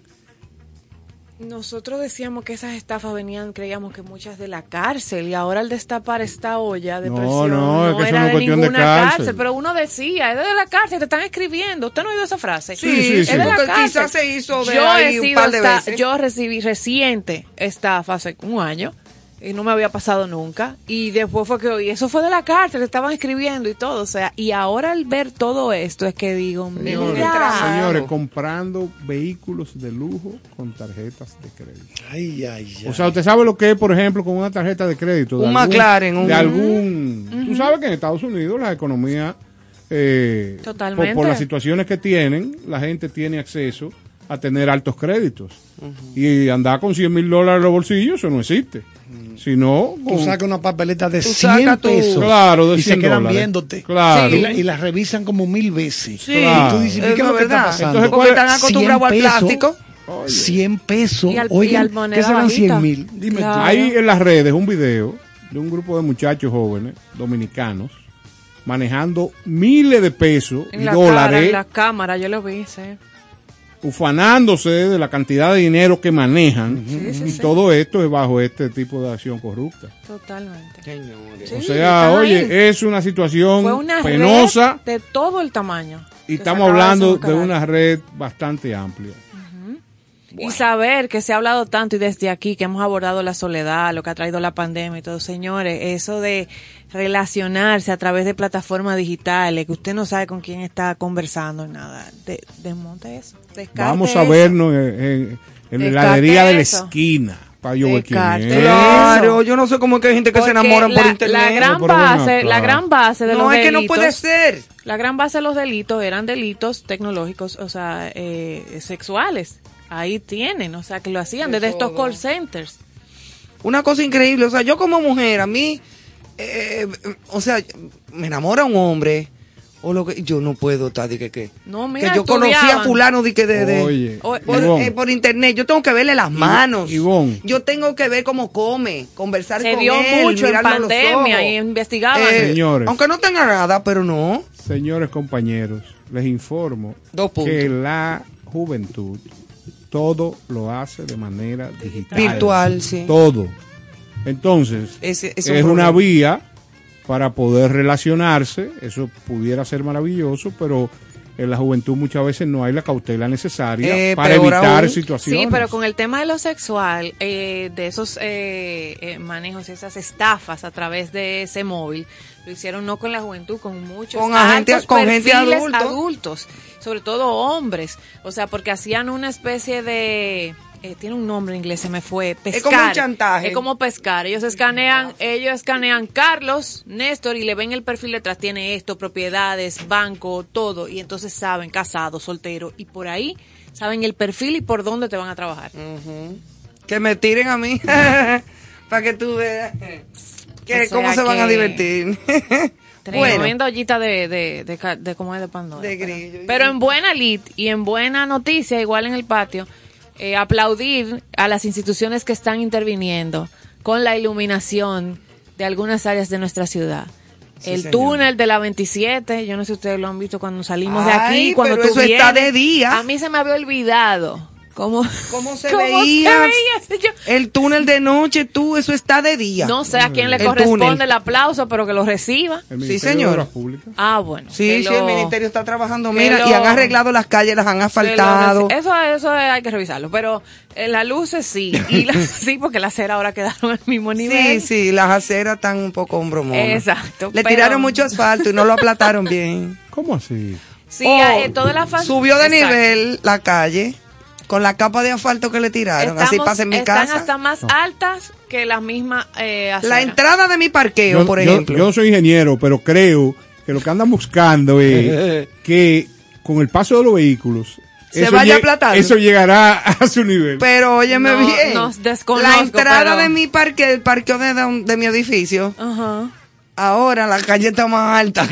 Nosotros decíamos que esas estafas venían, creíamos que muchas de la cárcel y ahora al destapar esta olla de No, presión no, es que eso era no es de cuestión de ninguna cárcel. pero uno decía, es de la cárcel, te están escribiendo. ¿Usted no ha oído esa frase? Sí, sí, es sí. de la Porque cárcel. quizás se hizo de yo ahí un par de esta- veces. yo recibí reciente estafa hace un año y no me había pasado nunca y después fue que oí, eso fue de la cárcel, estaban escribiendo y todo, o sea, y ahora al ver todo esto es que digo, Señores, mira, señores, comprando vehículos de lujo con tarjetas de crédito. Ay, ay, ay. O sea, usted sabe lo que es, por ejemplo, con una tarjeta de crédito. de Un McLaren, un- De algún... Tú sabes que en Estados Unidos la economía, eh, Totalmente. Por, por las situaciones que tienen, la gente tiene acceso a tener altos créditos. Y andar con 100 mil dólares en los bolsillos, eso no existe. Sino, Tú con- sacas una papeleta de Tú 100 sacas tu- pesos. Claro, de y 100 se quedan dólares. viéndote. Claro. Y, la, y las revisan como mil veces. Sí, Claro. Y tú dices, es ¿qué es lo que está verdad. pasando? Entonces, Porque ¿cuál- están acostumbrados al 100 pesos. plástico. 100 pesos. Y al- y Oigan, al moneda ¿qué serán bajita? 100 mil? Dime Claro. tú. Hay en las redes un video de un grupo de muchachos jóvenes dominicanos manejando miles de pesos en y la cara, dólares en la cámara, yo lo vi, sí. Ufanándose de la cantidad de dinero que manejan sí, y sí. todo esto es bajo este tipo de acción corrupta. Totalmente. Señores. Sí, o sea, oye, ahí. es una situación Fue una penosa red de todo el tamaño. y estamos hablando de una red bastante amplia. Y saber que se ha hablado tanto y desde aquí que hemos abordado la soledad, lo que ha traído la pandemia y todo, señores, eso de relacionarse a través de plataformas digitales, que usted no sabe con quién está conversando, nada, de, desmonte eso. descarte Vamos a eso. vernos en, en- en la heladería de la esquina para yo ver quién Descarte es. eso. Claro, yo no sé cómo es que hay gente que se enamoran por la- internet. La gran base, la gran base de no, los es que no delitos- puede ser. La gran base de los delitos eran delitos tecnológicos, o sea, eh, sexuales. Ahí tienen, o sea, que lo hacían De desde estos call centers. Una cosa increíble, o sea, yo como mujer, a mí, eh, o sea, me enamora un hombre, o lo que, yo no puedo estar, de que, que, No, mira, que yo conocí a fulano de que de, de- Oye, O- por, eh, internet, yo tengo que verle las manos. Ivonne. Yo tengo que ver cómo come, conversar Se con vio él, mucho en mirarlo a los pandemia ojos. y investigaban. Eh, Señores. Aunque no tenga nada, pero no. Señores compañeros, les informo Dos que la juventud todo lo hace de manera digital. Virtual, sí. Todo. Entonces, Ese- es es un una vía para poder relacionarse. Eso pudiera ser maravilloso, pero en la juventud muchas veces no hay la cautela necesaria Eh, para evitar aún. situaciones. Sí, pero con el tema de lo sexual, eh, de esos eh, eh, manejos, esas estafas a través de ese móvil, lo hicieron no con la juventud, con muchos Con con gente adultos, sobre todo hombres, o sea, porque hacían una especie de eh, tiene un nombre en inglés, se me fue, pescar. Es como un chantaje. Es como pescar. Ellos escanean, ellos escanean Carlos, Néstor y le ven el perfil detrás, tiene esto, propiedades, banco, todo, y entonces saben, casado, soltero, y por ahí saben el perfil y por dónde te van a trabajar. Que me tiren a mí. para que tú veas. Que, O sea ¿Cómo se van a que- divertir? bueno. Tremenda ollita de, de, de, cómo es de Pandora. De pero- grillo. Pero, en buena lit y en buena noticia, igual en el patio, eh, aplaudir a las instituciones que están interviniendo con la iluminación de algunas áreas de nuestra ciudad. Sí, el señor. túnel de la 27, yo no sé si ustedes lo han visto cuando salimos de aquí, cuando pero tú eso está vienes. de día. A mí se me había olvidado cómo, ¿Cómo se cómo veía? El túnel de noche, tú, eso está de día. no sé a quién le El corresponde túnel. el aplauso, pero que lo reciba. El Sí, señor. Ah, bueno. Sí, sí, lo- el ministerio está trabajando, que mira, y han arreglado las calles, las han lo asfaltado. Eso, eso hay que revisarlo, pero eh, las luces sí, y la- sí, porque las ceras ahora quedaron al mismo Sí, nivel. sí, las aceras están un poco hombromonas. Exacto, Le pero- tiraron mucho asfalto y no lo aplataron bien. ¿Cómo así? Sí, Oh, eh, toda la Subió de Exacto. nivel la calle con la capa de asfalto que le tiraron. Así pasa en mi están casa. hasta más altas que las mismas eh, La entrada de mi parqueo, Yo, por yo- ejemplo. yo no soy ingeniero, pero creo que lo que andan buscando es que con el paso de los vehículos Se eso vaya aplatando. Eso llegará a su nivel. Pero óyeme No, bien. no, desconozco, la entrada pero- de mi parque, el parqueo de, de, de mi edificio, Ajá. Ahora la calle está más alta.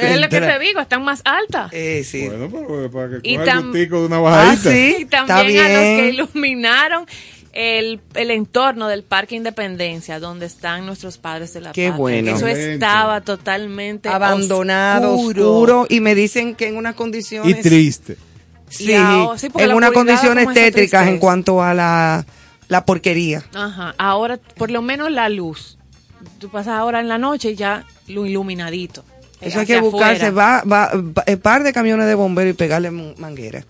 Es lo que te digo, están más altas. Eh, sí. Bueno, pero para que Y coja el gustico de una Ah, bajadita. sí. y está también a los que iluminaron el, el entorno del Parque Independencia, donde están nuestros padres de la Qué patria. bueno. Eso estaba totalmente Abandonado, oscuro. y me dicen que en unas Y condiciones. triste. Sí, Y ahora- sí, en unas condiciones tétricas en cuanto a la, la porquería. Ajá. Ahora, por lo menos la luz. Tú pasas ahora en la noche y ya lo iluminadito. Eso hay que buscarse, afuera. va, va, va- eh, par de camiones de bomberos y pegarle manguera.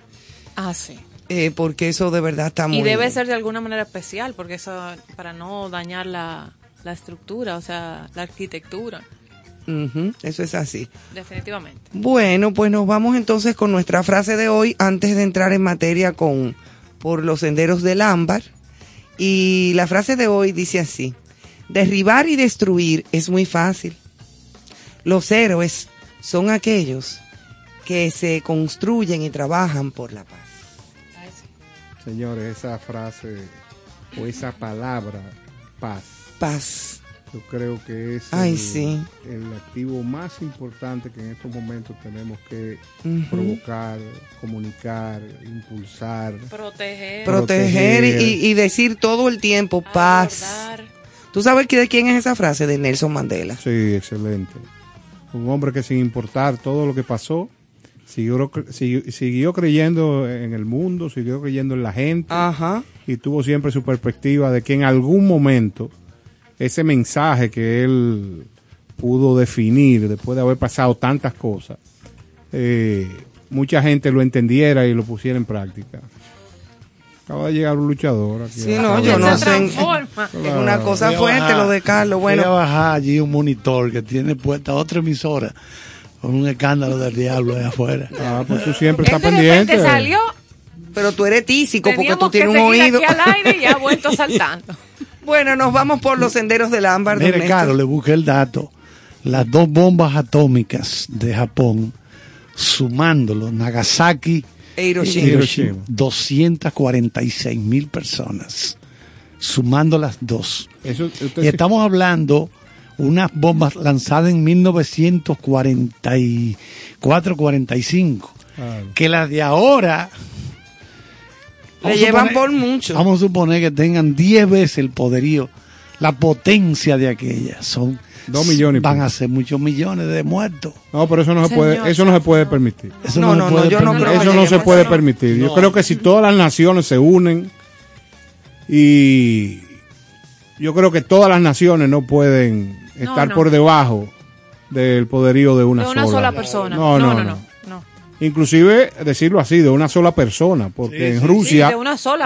Ah, sí. Eh, porque eso de verdad está muy Y debe ser de alguna manera especial, porque eso, para no dañar la, la estructura, o sea, la arquitectura. Ujú, eso es así. Definitivamente. Bueno, pues nos vamos entonces con nuestra frase de hoy antes de entrar en materia con por los senderos del ámbar. Y la frase de hoy dice así: derribar y destruir es muy fácil. Los héroes son aquellos que se construyen y trabajan por la paz. Señores, esa frase o esa palabra, paz, Paz. yo creo que es Ay, el, sí. el activo más importante que en estos momentos tenemos que provocar, comunicar, impulsar. Proteger. Proteger Proteger. y, y decir todo el tiempo paz. abordar. ¿Tú sabes de quién es esa frase? De Nelson Mandela. Sí, excelente. Un hombre que sin importar todo lo que pasó, siguió creyendo en el mundo, siguió creyendo en la gente Ajá. y tuvo siempre su perspectiva de que en algún momento ese mensaje que él pudo definir después de haber pasado tantas cosas, eh, mucha gente lo entendiera y lo pusiera en práctica. Acaba de llegar un luchador aquí. Sí, a- no, Que yo no sé. transforma. Es una cosa Voy fuerte bajar- lo de Carlos. Voy a Bueno, bajar allí un monitor que tiene puesta otra emisora con un escándalo del diablo ahí afuera. Ah, pues tú siempre Él estás pendiente. salió, pero tú eres tísico porque teníamos tú tienes que un seguir oído. aquí al aire y ha vuelto saltando. Bueno, nos vamos por los senderos del ámbar. Mire. Carlos, le busqué el dato. Las dos bombas atómicas de Japón, sumándolo, Nagasaki Hiroshima. Hiroshima, 246 mil personas, sumando las dos. Eso, Y sí- estamos hablando unas bombas lanzadas en 1944-45, Claro. que las de ahora Le llevan suponer- por mucho. Vamos a suponer que tengan 10 veces el poderío, la potencia de aquellas. Son Dos millones y Van a ser muchos millones de muertos. No, pero eso no se puede, eso no se puede permitir. Eso No, se no, no, puede yo no permitir. creo que Eso no se puede permitir. Yo creo que si todas las naciones se unen y yo creo que todas las naciones no pueden estar no. por debajo del poderío de una, de una sola, persona. No no no, no, Inclusive decirlo así, de una sola persona, porque en Rusia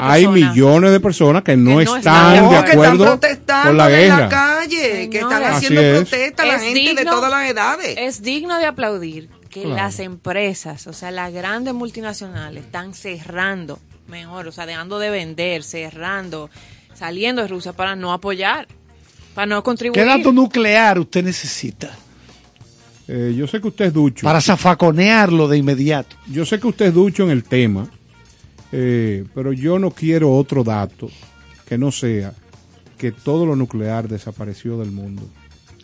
hay millones de personas que no, están de acuerdo con la guerra. En la calle, que están haciendo protesta la gente de todas las edades. Es digno de aplaudir que las empresas, o sea, las grandes multinacionales están cerrando, mejor, o sea, dejando de vender, cerrando, saliendo de Rusia para no apoyar, para no contribuir. ¿Qué dato nuclear usted necesita? Eh, yo sé que usted es ducho. Para zafaconearlo de inmediato. Yo sé que usted es ducho en el tema, eh, pero yo no quiero otro dato que no sea que todo lo nuclear desapareció del mundo.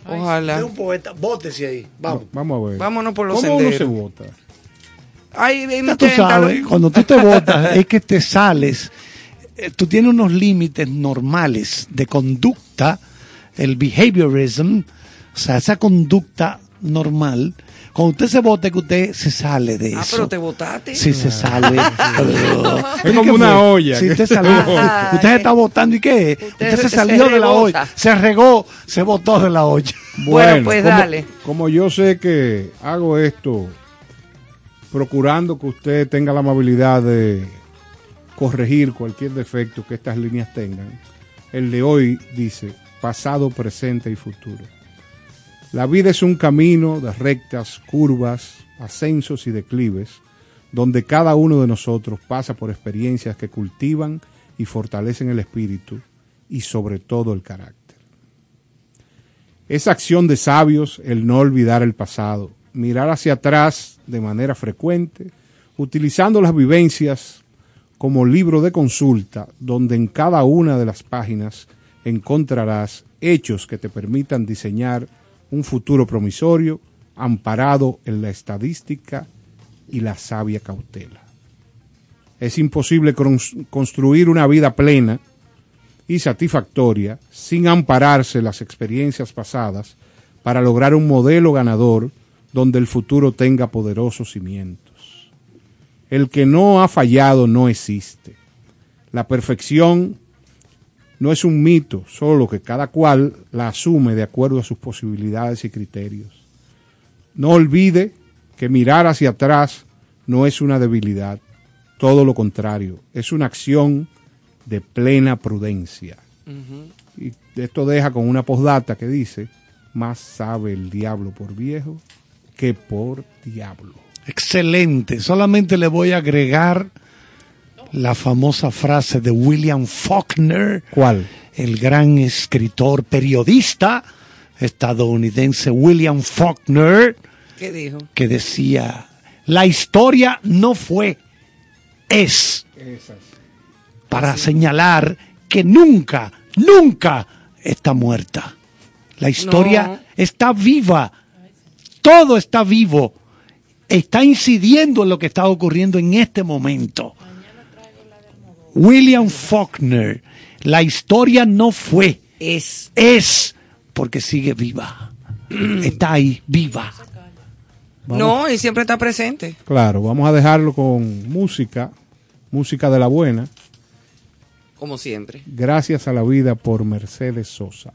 Ojalá. Un poeta, bótese ahí. Vamos. vamos a ver. Vámonos por los ¿Cómo uno se vota? Ay, tú sabes, cuando tú te votas es que te sales, eh, tú tienes unos límites normales de conducta, el behaviorism, o sea, esa conducta normal. Cuando usted se vote, que usted se sale de eso. Ah, pero te votaste. Sí, se sale. es como una olla. Sí, usted salió. usted se está votando y qué? Usted, se salió de la olla. Se regó, se votó de la olla. Bueno, pues dale. Como yo sé que hago esto procurando que usted tenga la amabilidad de corregir cualquier defecto que estas líneas tengan, el de hoy dice pasado, presente y futuro. La vida es un camino de rectas, curvas, ascensos y declives, donde cada uno de nosotros pasa por experiencias que cultivan y fortalecen el espíritu y sobre todo el carácter. Es acción de sabios el no olvidar el pasado, mirar hacia atrás de manera frecuente, utilizando las vivencias como libro de consulta, donde en cada una de las páginas encontrarás hechos que te permitan diseñar un futuro promisorio amparado en la estadística y la sabia cautela. Es imposible construir una vida plena y satisfactoria sin ampararse las experiencias pasadas para lograr un modelo ganador donde el futuro tenga poderosos cimientos. El que no ha fallado no existe. La perfección no es un mito, solo que cada cual la asume de acuerdo a sus posibilidades y criterios. No olvide que mirar hacia atrás no es una debilidad, todo lo contrario, es una acción de plena prudencia. Y esto deja con una postdata que dice, más sabe el diablo por viejo que por diablo. Excelente, solamente le voy a agregar la famosa frase de William Faulkner. ¿Cuál? El gran escritor, periodista estadounidense William Faulkner. ¿Qué dijo? Que decía, la historia no fue, es. Para señalar que nunca, nunca está muerta. La historia está viva. Todo está vivo. Está incidiendo en lo que está ocurriendo en este momento. William Faulkner, la historia no fue, es, es, porque sigue viva. está ahí, viva. No, y siempre está presente. Claro, vamos a dejarlo con música, música de la buena. Como siempre. Gracias a la vida por Mercedes Sosa.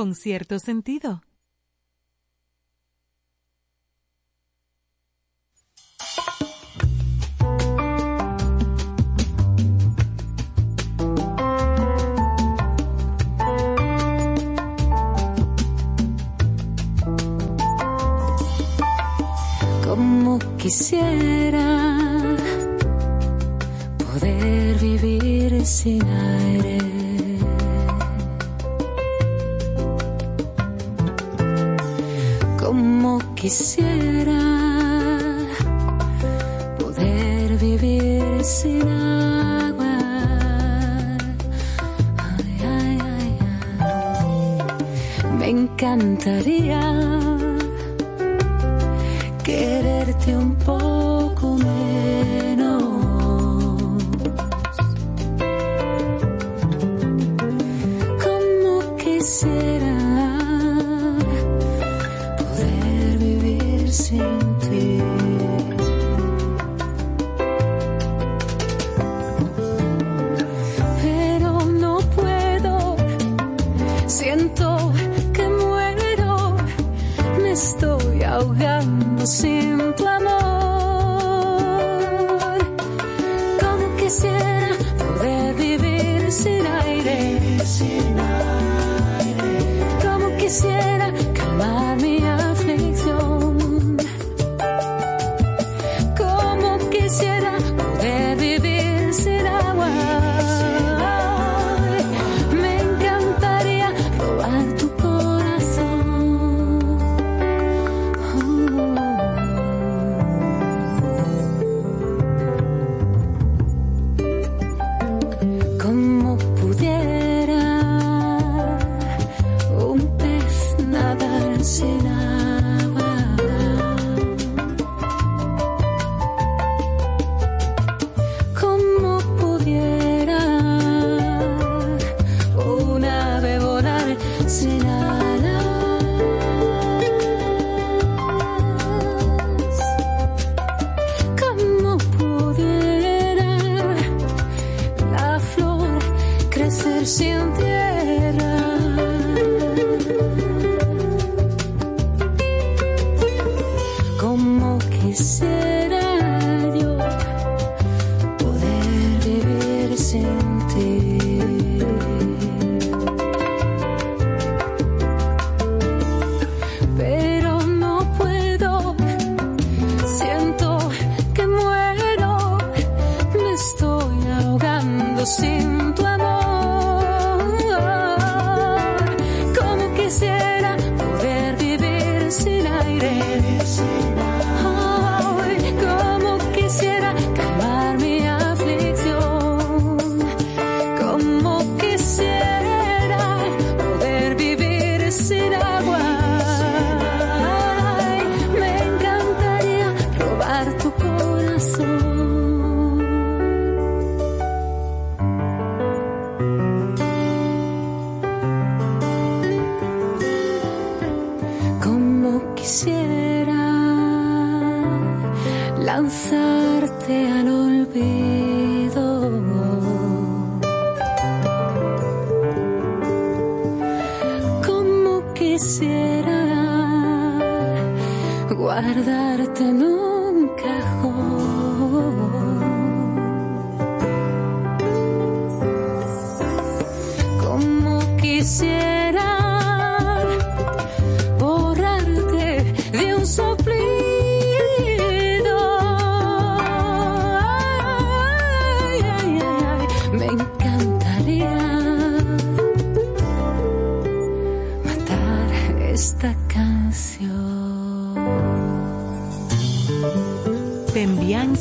Con cierto sentido. Como quisiera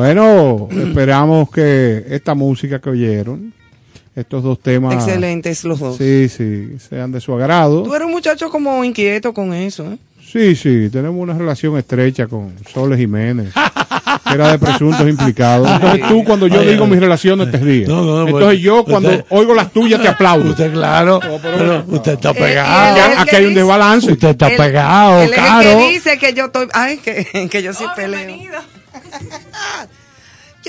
Bueno, esperamos que esta música que oyeron, estos dos temas. Excelentes los dos. Sí, sí, sean de su agrado. Tú eres un muchacho como inquieto con eso, ¿eh? Sí, sí, tenemos una relación estrecha con Soles Jiménez, que era de presuntos implicados. Entonces tú cuando yo Oye, digo oye. mis relaciones te ríes. No, no, Entonces bueno, yo cuando usted- oigo las tuyas te aplaudo. Usted, claro. pero usted está pegado. y él- Aquí hay un desbalance. Usted está Él- pegado, él es el caro. que dice que yo estoy, ay, que, que yo sí peleo.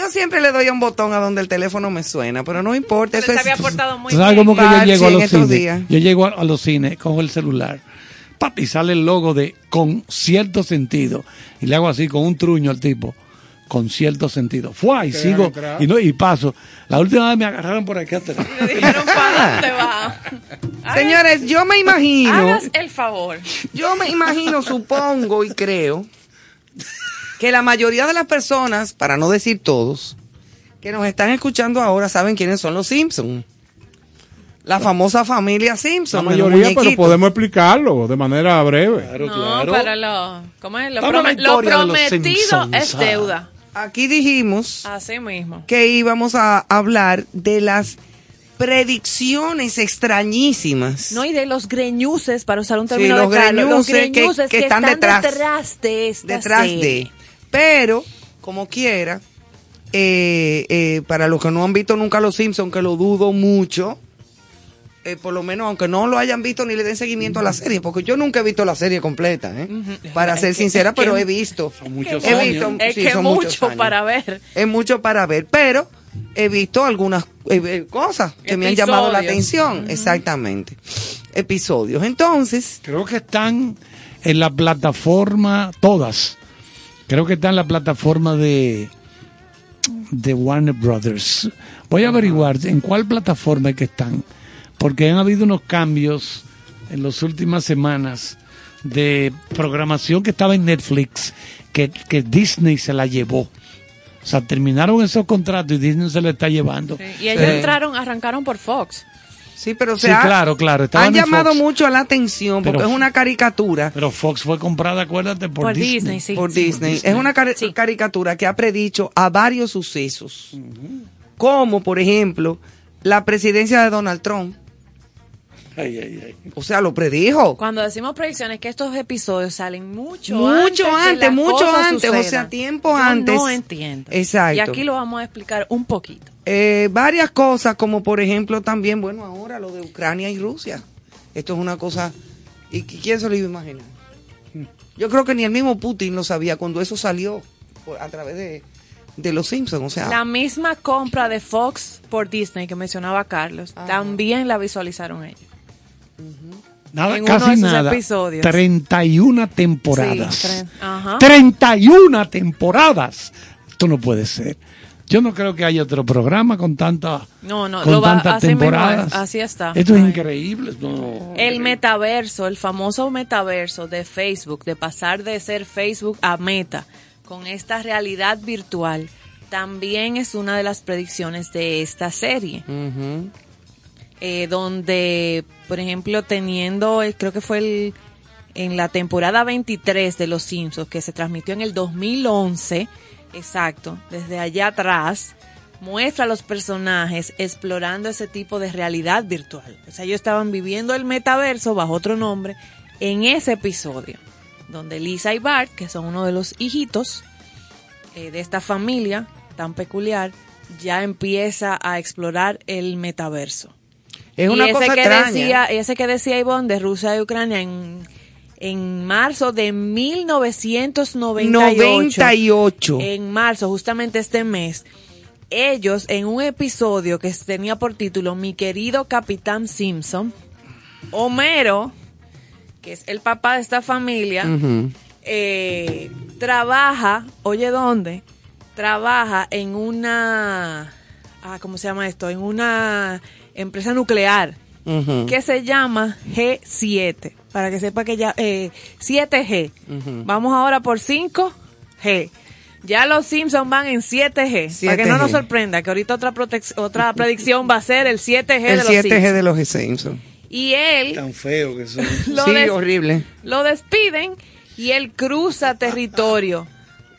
Yo siempre le doy a un botón a donde el teléfono me suena, pero no importa, Pero eso se es había portado muy ¿Tú sabes bien. cómo que yo llego a los cines? Yo llego a, a los cines, cojo el celular, pap, y sale el logo de con cierto sentido. Y le hago así con un truño al tipo, con cierto sentido. Fue y sigo, y, no, y paso. La última vez me agarraron por aquí atrás. Me dijeron, ¿para dónde va? Señores, yo me imagino, Hagas el favor. yo me imagino, supongo y creo que la mayoría de las personas, para no decir todos, que nos están escuchando ahora saben quiénes son los Simpsons. La famosa familia La Simpson. los mayoría, pero podemos explicarlo de manera breve. Claro, No, claro. pero lo, ¿cómo es? Lo, la de prometido Simpsons, es deuda. Aquí dijimos Así mismo. que íbamos a hablar de las predicciones extrañísimas. No, y de los greñuces, para usar un Sí, término los de Carlos, los greñuces que- greñuces que que, están están, detrás. detrás, de esta detrás serie. de. Pero, como quiera, eh, eh, para los que no han visto nunca Los Simpsons, que lo dudo mucho, eh, por lo menos, aunque no lo hayan visto ni le den seguimiento a la serie, porque yo nunca he visto la serie completa, ¿eh? para ser sincera, pero he visto. Son muchos he años. visto Es sí, que son muchos mucho años. para ver. Es mucho para ver, pero he visto algunas eh, cosas que me han llamado la atención, exactamente. Episodios. Entonces, Creo que están en la plataforma, todas. Creo que están en la plataforma de, de Warner Brothers. Voy a averiguar en cuál plataforma es que están, porque han habido unos cambios en las últimas semanas de programación que estaba en Netflix, que, que Disney se la llevó. O sea, terminaron esos contratos y Disney se le está llevando. Y ellos entraron, arrancaron por Fox. Sí, pero o Sí, sea, claro, claro. estaban han llamado Fox, mucho la atención porque Pero- es una caricatura Pero Fox fue comprada, acuérdate, por, Por Disney. Disney, sí. por Disney. Es una cari- caricatura que ha predicho a varios sucesos. Como, por ejemplo, la presidencia de Donald Trump. Ay, ay, ay. O sea, lo predijo. Cuando decimos predicciones, que estos episodios salen mucho, Mucho antes, antes, que las mucho cosas antes, o sea, tiempo Yo antes. No entiendo. Exacto. Y aquí lo vamos a explicar un poquito. Eh, varias cosas, como por ejemplo también, bueno, ahora lo de Ucrania y Rusia. Esto es una cosa... ¿Y qui- quién se lo iba a imaginar? Yo creo que ni el mismo Putin lo sabía cuando eso salió por- a través de, de los Simpsons. O sea, La misma compra de Fox por Disney que mencionaba Carlos, también la visualizaron ellos. Nada, En uno de casi esos nada. episodios. 31 temporadas. Sí, tre- ajá. 31 temporadas. Esto no puede ser. Yo no creo que haya otro programa con tanta No, no, con lo va- tantas así temporadas. así está. Esto es Ay. increíble. no. El metaverso, el famoso metaverso de Facebook, de pasar de ser Facebook a Meta, con esta realidad virtual, también es una de las predicciones de esta serie. eh, donde, por ejemplo, teniendo, eh, creo que fue el, en la temporada 23 de Los Simpsons, que se transmitió en el 2011, exacto, desde allá atrás, muestra a los personajes explorando ese tipo de realidad virtual. O sea, ellos estaban viviendo el metaverso bajo otro nombre en ese episodio, donde Lisa y Bart, que son uno de los hijitos eh, de esta familia tan peculiar, ya empieza a explorar el metaverso. es Y una ese cosa que extraña. decía, ese que decía Ivonne de Rusia y Ucrania en, en marzo de 1998. 98. En marzo, justamente este mes, ellos en un episodio que tenía por título Mi querido Capitán Simpson, Homero, que es el papá de esta familia, eh, trabaja, oye, ¿dónde? Trabaja en una, ah, ¿cómo se llama esto? En una empresa nuclear que se llama G7, para que sepa que ya, eh, 7G. Vamos ahora por 5G. Ya los Simpsons van en 7G, para que no 7G. nos sorprenda que ahorita otra otra predicción va a ser el 7G El de los 7G Simpsons. de los Simpsons. Y él Tan feo que son. lo, Sí, horrible. lo despiden y él cruza territorio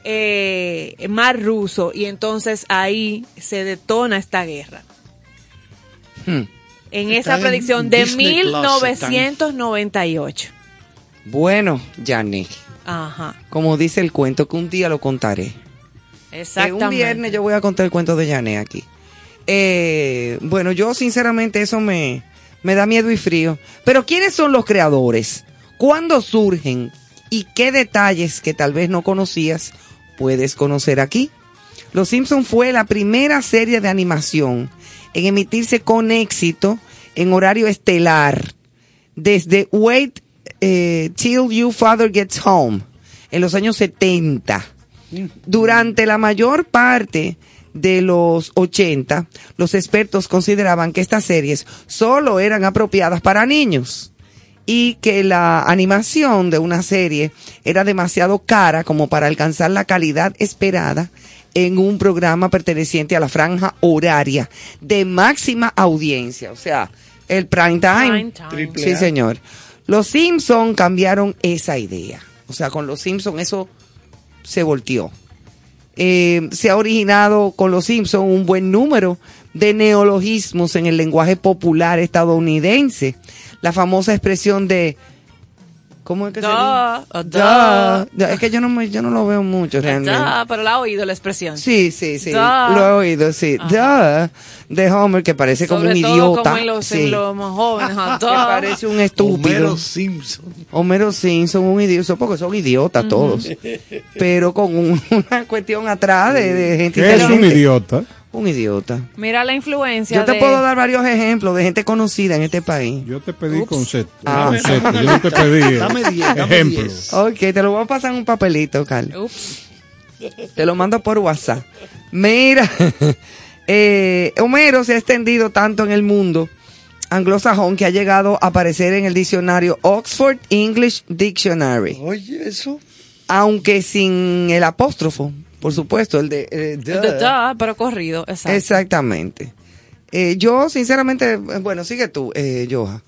eh, mar ruso y entonces ahí se detona esta guerra. Hmm. En Está esa en predicción de Disney Plus, 1998. Bueno, Janet, Ajá, como dice el cuento, que un día lo contaré. Exactamente. un viernes yo voy a contar el cuento de Janet aquí. Eh, bueno, yo sinceramente eso me, me da miedo y frío. Pero ¿quiénes son los creadores? ¿Cuándo surgen? ¿Y qué detalles que tal vez no conocías puedes conocer aquí? Los Simpson fue la primera serie de animación en emitirse con éxito en horario estelar desde Wait eh, Till Your Father Gets Home en los años 70. Durante la mayor parte de los 80, los expertos consideraban que estas series solo eran apropiadas para niños y que la animación de una serie era demasiado cara como para alcanzar la calidad esperada en un programa perteneciente a la franja horaria de máxima audiencia, o sea, el prime time. Prime time. Sí, señor. Los Simpson cambiaron esa idea. O sea, con los Simpson eso se volteó. Eh, se ha originado con los Simpson un buen número de neologismos en el lenguaje popular estadounidense. La famosa expresión de ¿Cómo es que se Duh, dice? Duh. duh. Es que yo no me, yo no lo veo mucho realmente. Ah, pero la ha oído la expresión. Sí, sí, sí. Duh. Lo he oído, sí. Duh, de Homer, que parece como Sobre un todo idiota. como en los, en sí. los más jóvenes. Que duh. parece un estúpido. Homero Simpson. Homero Simpson, un idiota, porque son idiotas todos. Pero con un- una cuestión atrás de, de gente Que es un idiota. Un idiota. Mira la influencia Yo te de- puedo dar varios ejemplos de gente conocida en este país. Yo te pedí concepto. Ah. concepto. Yo no te pedí Dame diez, dame ejemplos. diez. Ok, te lo voy a pasar en un papelito, Carlos. Ups. Te lo mando por WhatsApp. Mira, eh, Homero se ha extendido tanto en el mundo anglosajón que ha llegado a aparecer en el diccionario Oxford English Dictionary, Oye, eso. aunque sin el apóstrofo, por supuesto, el de eh, The Duh, pero corrido, exacto. Exactamente. Eh, yo, sinceramente, bueno, sigue tú, eh, Joja.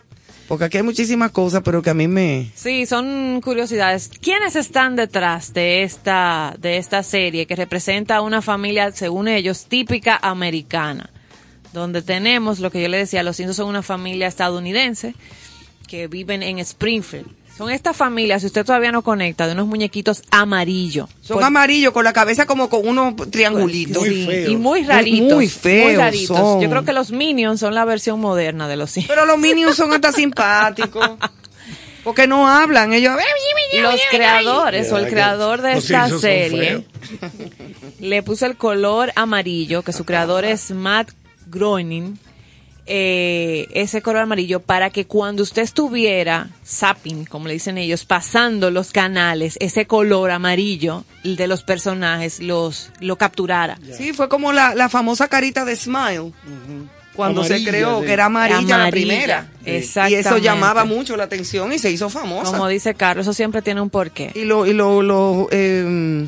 Porque aquí hay muchísimas cosas, pero que a mí me... Sí, son curiosidades. ¿Quiénes están detrás de esta, de esta serie que representa una familia, según ellos, típica americana? Donde tenemos lo que yo le decía, los indios son una familia estadounidense que viven en Springfield. Son esta familia, si usted todavía no conecta, de unos muñequitos amarillos. Son Por- amarillos con la cabeza como con unos triangulitos. Sí, y muy raritos. Muy feos raritos. son. Yo creo que los Minions son la versión moderna de los Sims. Pero los Minions son hasta simpáticos. Porque no hablan. Ellos... Los creadores o el creador de esta serie le puso el color amarillo, que su creador es Matt Groening, eh, ese color amarillo para que cuando usted estuviera zapping, como le dicen ellos, pasando los canales, ese color amarillo de los personajes los lo capturara. Sí, fue como la, la famosa carita de Smile. Cuando se creó, sí. que era amarilla, la primera. exactamente. Y eso llamaba mucho la atención y se hizo famosa. Como dice Carlos, eso siempre tiene un porqué. Y lo, y lo, lo, eh,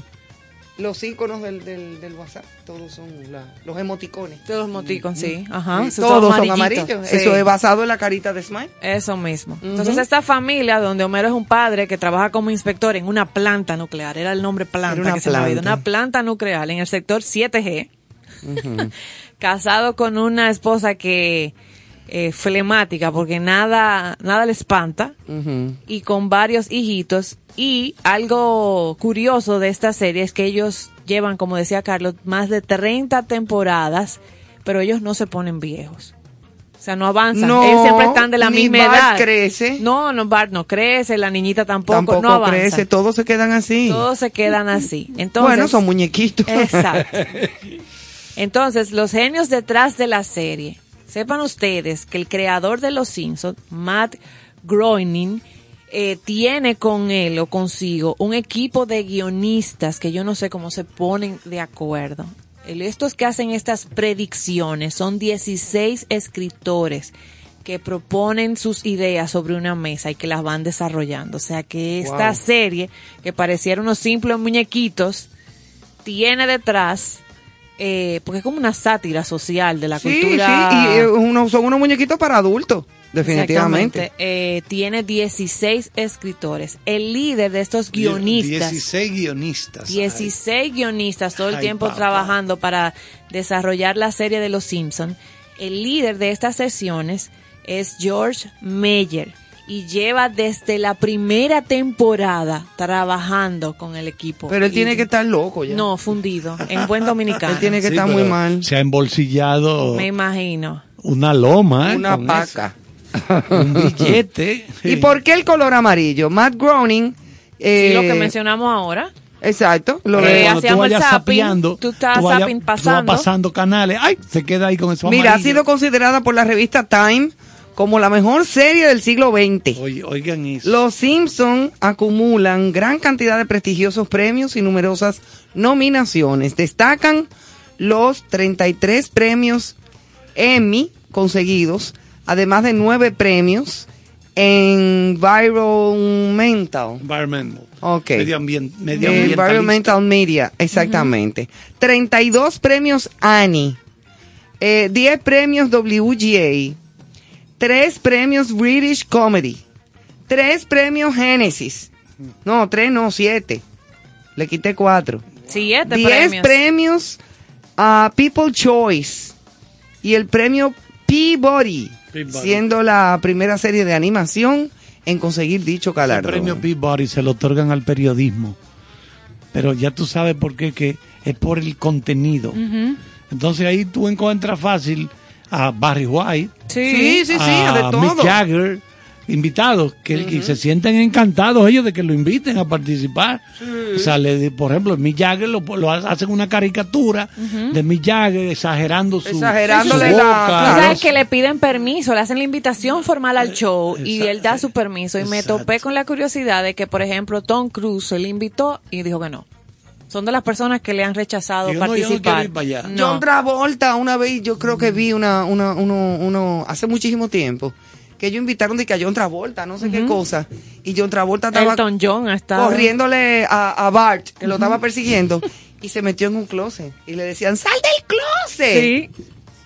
los iconos del, del, del WhatsApp, todos son la- los emoticones. Todos los moticos, sí. Ajá. Todos son amarillitos. amarillos. Sí. Eso es basado en la carita de Smile. Eso mismo. Entonces, esta familia, donde Homero es un padre que trabaja como inspector en una planta nuclear, era el nombre planta una que se me había ido, planta. una planta nuclear en el sector 7G, casado con una esposa que eh, flemática, porque nada, nada le espanta, y con varios hijitos. Y algo curioso de esta serie es que ellos llevan, como decía Carlos, más de 30 temporadas, pero ellos no se ponen viejos. O sea, no avanzan. No, Ellos siempre están de la ni misma Bart edad. crece. No, no, Bart no crece, la niñita tampoco, Tampoco no avanza. crece, todos se quedan así. Todos se quedan así. Entonces, bueno, son muñequitos. Exacto. Entonces, los genios detrás de la serie. Sepan ustedes que el creador de Los Simpsons, Matt Groening, eh, tiene con él o consigo un equipo de guionistas que yo no sé cómo se ponen de acuerdo. Estos que hacen estas predicciones son 16 escritores que proponen sus ideas sobre una mesa y que las van desarrollando. O sea que esta Wow. serie, que pareciera unos simples muñequitos, tiene detrás, eh, porque es como una sátira social de la Sí, cultura. sí, y eh, uno- son unos muñequitos para adultos, definitivamente. Eh, tiene 16 escritores. El líder de estos guionistas. 16 guionistas. 16 guionistas todo el Ay, tiempo papá. trabajando para desarrollar la serie de Los Simpson. El líder de estas sesiones es George Meyer y lleva desde la primera temporada trabajando con el equipo. Pero él Y- tiene que estar loco ya. No, fundido, en buen dominicano. Él tiene que Sí, estar muy mal. Se ha embolsillado Me imagino. una loma. ¿eh? Una paca. Un billete. ¿Y por qué el color amarillo? Matt Groening. eh, Sí, lo que mencionamos ahora. Exacto. Lo Eh, de- Cuando tú hacíamos el vayas zapping, tú estás vayas- zapping tú vas pasando. pasando canales. Ay, se queda ahí con eso Mira, ha sido considerada por la revista Time como la mejor serie del siglo XX. Oigan eso. Los Simpson acumulan gran cantidad de prestigiosos premios y numerosas nominaciones. Destacan los 33 premios Emmy conseguidos, además de nueve premios en Environmental. Environmental. Ok. Environmental Media, exactamente. 32 premios Annie, eh, 10 premios WGA, 3 premios British Comedy, 3 premios Genesis. No, 3 no, 7. Le quité 4. Siete 10 premios. premios a People Choice y el premio Peabody, Peabody. siendo la primera serie de animación en conseguir dicho El galardón. premio Peabody se lo otorgan al periodismo. Pero ya tú sabes por qué, que es por el contenido. Entonces ahí tú encuentras fácil a Barry White, Sí, sí, sí, a de Mick. Jagger, invitados, que, que se sienten encantados ellos de que lo inviten a participar. O sea, le di- por ejemplo, Mick Jagger lo, lo hacen una caricatura de Mick Jagger exagerando su, Exagerándole su la- boca. Tú sabes que le piden permiso, le hacen la invitación formal al show y él da su permiso. Y me topé con la curiosidad de que, por ejemplo, Tom Cruise se le invitó y dijo que no. Son de las personas que le han rechazado Digo, no, yo no participar. No. John Travolta, una vez yo creo que vi una, una, uno, uno, hace muchísimo tiempo, que ellos invitaron de que a John Travolta, no sé qué cosa, y John Travolta estaba Elton John ha estado. corriéndole a, a Bart, que lo estaba persiguiendo, y se metió en un closet. Y le decían, ¡sal del closet! Sí.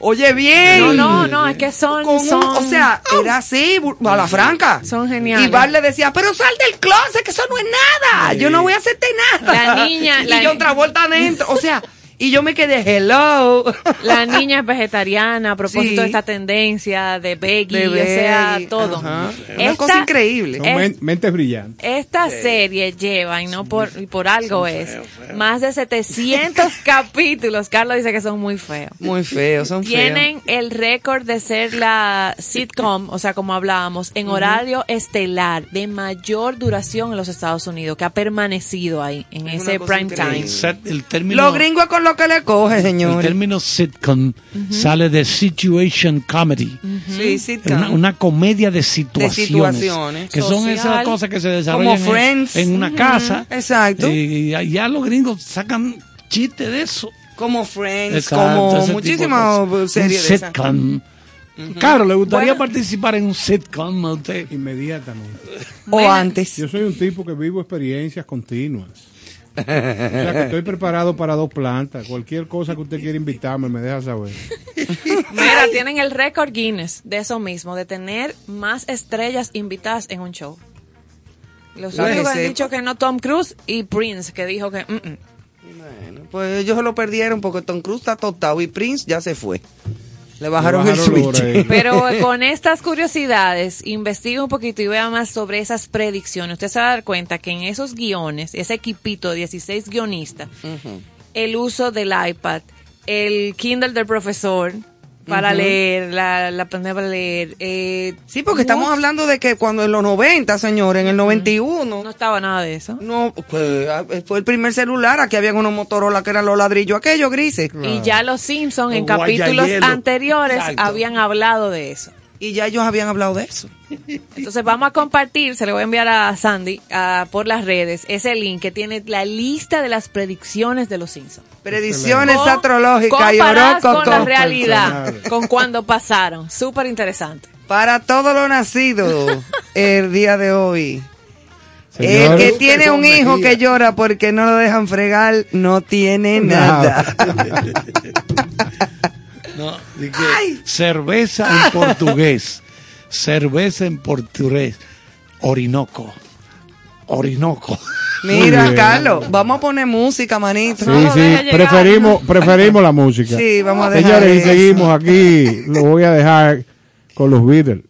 Oye bien. No, no, no, es que son, Con un- son o sea, era así, a la franca. son geniales. Y Bart le decía, pero sal del closet, que eso no es nada. Yo no voy a hacerte nada. La niña- y la- yo otra vuelta adentro. O sea, y yo me quedé, hello. La niña es vegetariana a propósito Sí. de esta tendencia de veggie, De o sea, todo. ajá. Una Esta- cosa increíble. Son Es- men- mentes brillantes. Esta serie lleva, y no por, y por algo es, más de 700 capítulos. Carlos dice que son muy feos. Muy feo, son feos. Tienen el récord de ser la sitcom, o sea, como hablábamos, en horario estelar de mayor duración en los Estados Unidos, que ha permanecido ahí, en Es ese una prime increíble. time. Set- El término, Los gringos con lo que le coge, el señores. término sitcom sale de situation comedy. Sí, sitcom. Una, una comedia de situaciones, situaciones. que son esas cosas que se desarrollan Como en- Friends. en, una casa exacto. y ya los gringos sacan chistes de eso Como Friends, Exacto, como de muchísimas series de sitcom Claro, ¿le gustaría Bueno. participar en un sitcom a usted? Inmediatamente. O Bueno. antes. Yo soy un tipo que vivo experiencias continuas. O sea que estoy preparado para dos plantas. Cualquier cosa que usted quiera invitarme, me deja saber. Mira, tienen el récord Guinness de eso mismo, de tener más estrellas invitadas en un show. Los únicos han dicho que no Tom Cruise y Prince, que dijo que... mm, mm. Bueno, pues ellos se lo perdieron porque Tom Cruise está tostado y Prince ya se fue. Le bajaron, bajaron el switch. Pero con estas curiosidades, investiga un poquito y vea más sobre esas predicciones. Usted se va a dar cuenta que en esos guiones, ese equipito de 16 guionistas, el uso del iPad, el Kindle del profesor para leer, la, la pandemia para leer. eh, Sí, porque estamos hablando de que cuando en los 90, señores, en el 91, No estaba nada de eso. no, pues, fue el primer celular. Aquí habían unos Motorola que eran los ladrillos aquellos grises. Y ya los Simpsons en Los capítulos anteriores Exacto. habían hablado de eso. Y ya ellos habían hablado de eso. Entonces vamos a compartir, se le voy a enviar a Sandy ah, por las redes, ese link que tiene la lista de las predicciones de los Simpsons. Predicciones Con- astrológicas y comparadas con la horóscopos. realidad, con cuando pasaron. Súper interesante. Para todo lo nacido el día de hoy. El que tiene un hijo que llora porque no lo dejan fregar, no tiene nada. No, cerveza en portugués. Cerveza en portugués. Orinoco. Orinoco. Mira. Carlos, vamos a poner música, manito. Sí, No, sí, preferimos, preferimos la música. Sí, vamos a dejar Señores, y seguimos aquí. Lo voy a dejar con los Beatles.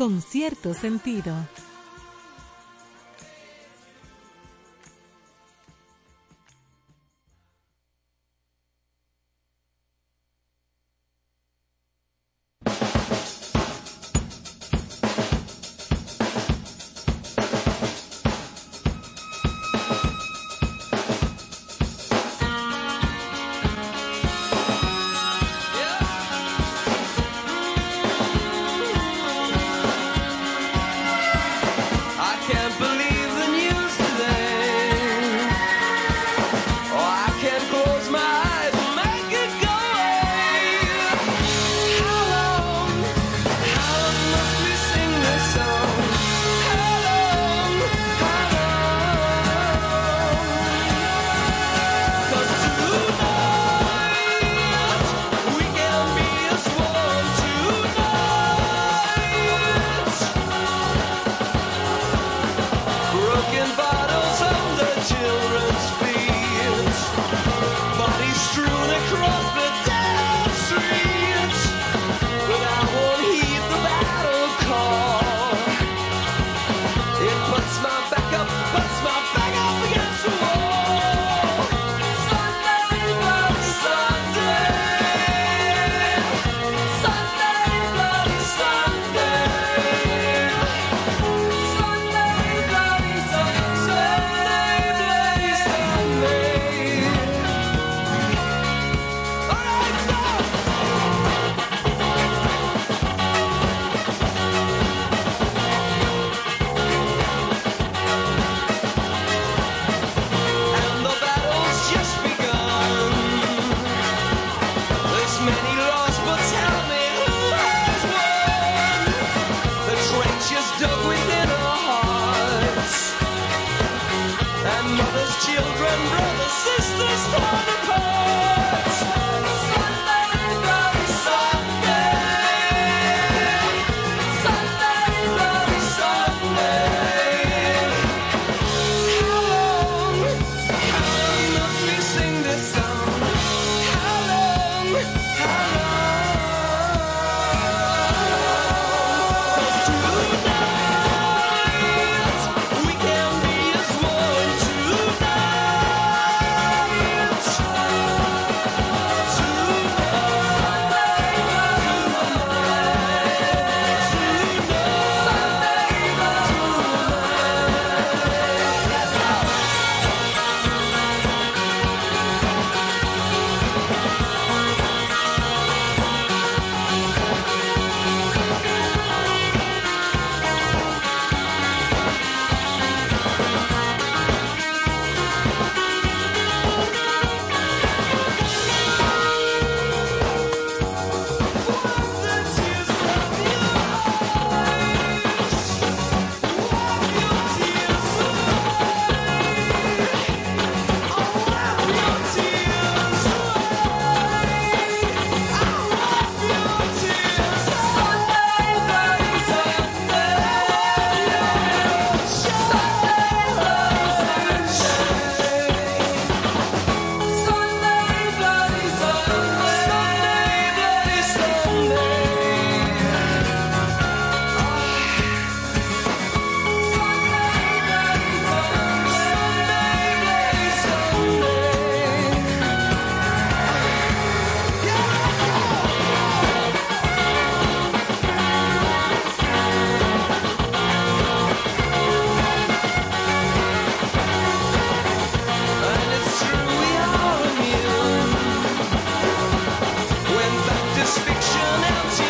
Con cierto sentido. someone else.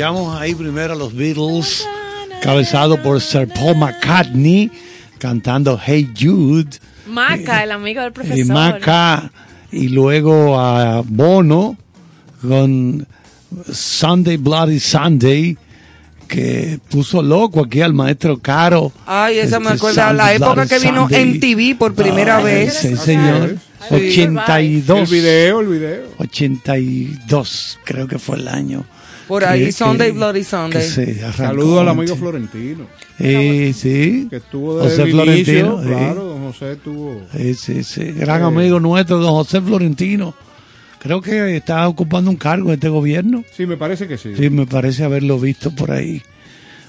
Escuchamos ahí primero a los Beatles, cabezado por Sir Paul McCartney, cantando Hey Jude. Maca, el amigo del profesor. y Maca, y luego a Bono con Sunday Bloody Sunday, que puso loco aquí al maestro Caro. Ay, esa me Este acuerda a la época Bloody que vino Sunday. en TV por primera Ay, vez. Sí, señor. Sí. 82. El video, el video. 82, creo que fue el año. Por ahí, que- Sunday que- Bloody Sunday. Saludo al amigo Florentino. Eh, sí. Que estuvo desde José el Florentino. inicio, sí. claro, don José estuvo... Sí, sí, sí. Gran Eh. amigo nuestro, don José Florentino. Creo que está ocupando un cargo en este gobierno. Sí, me parece que sí. Sí, me parece haberlo visto por ahí.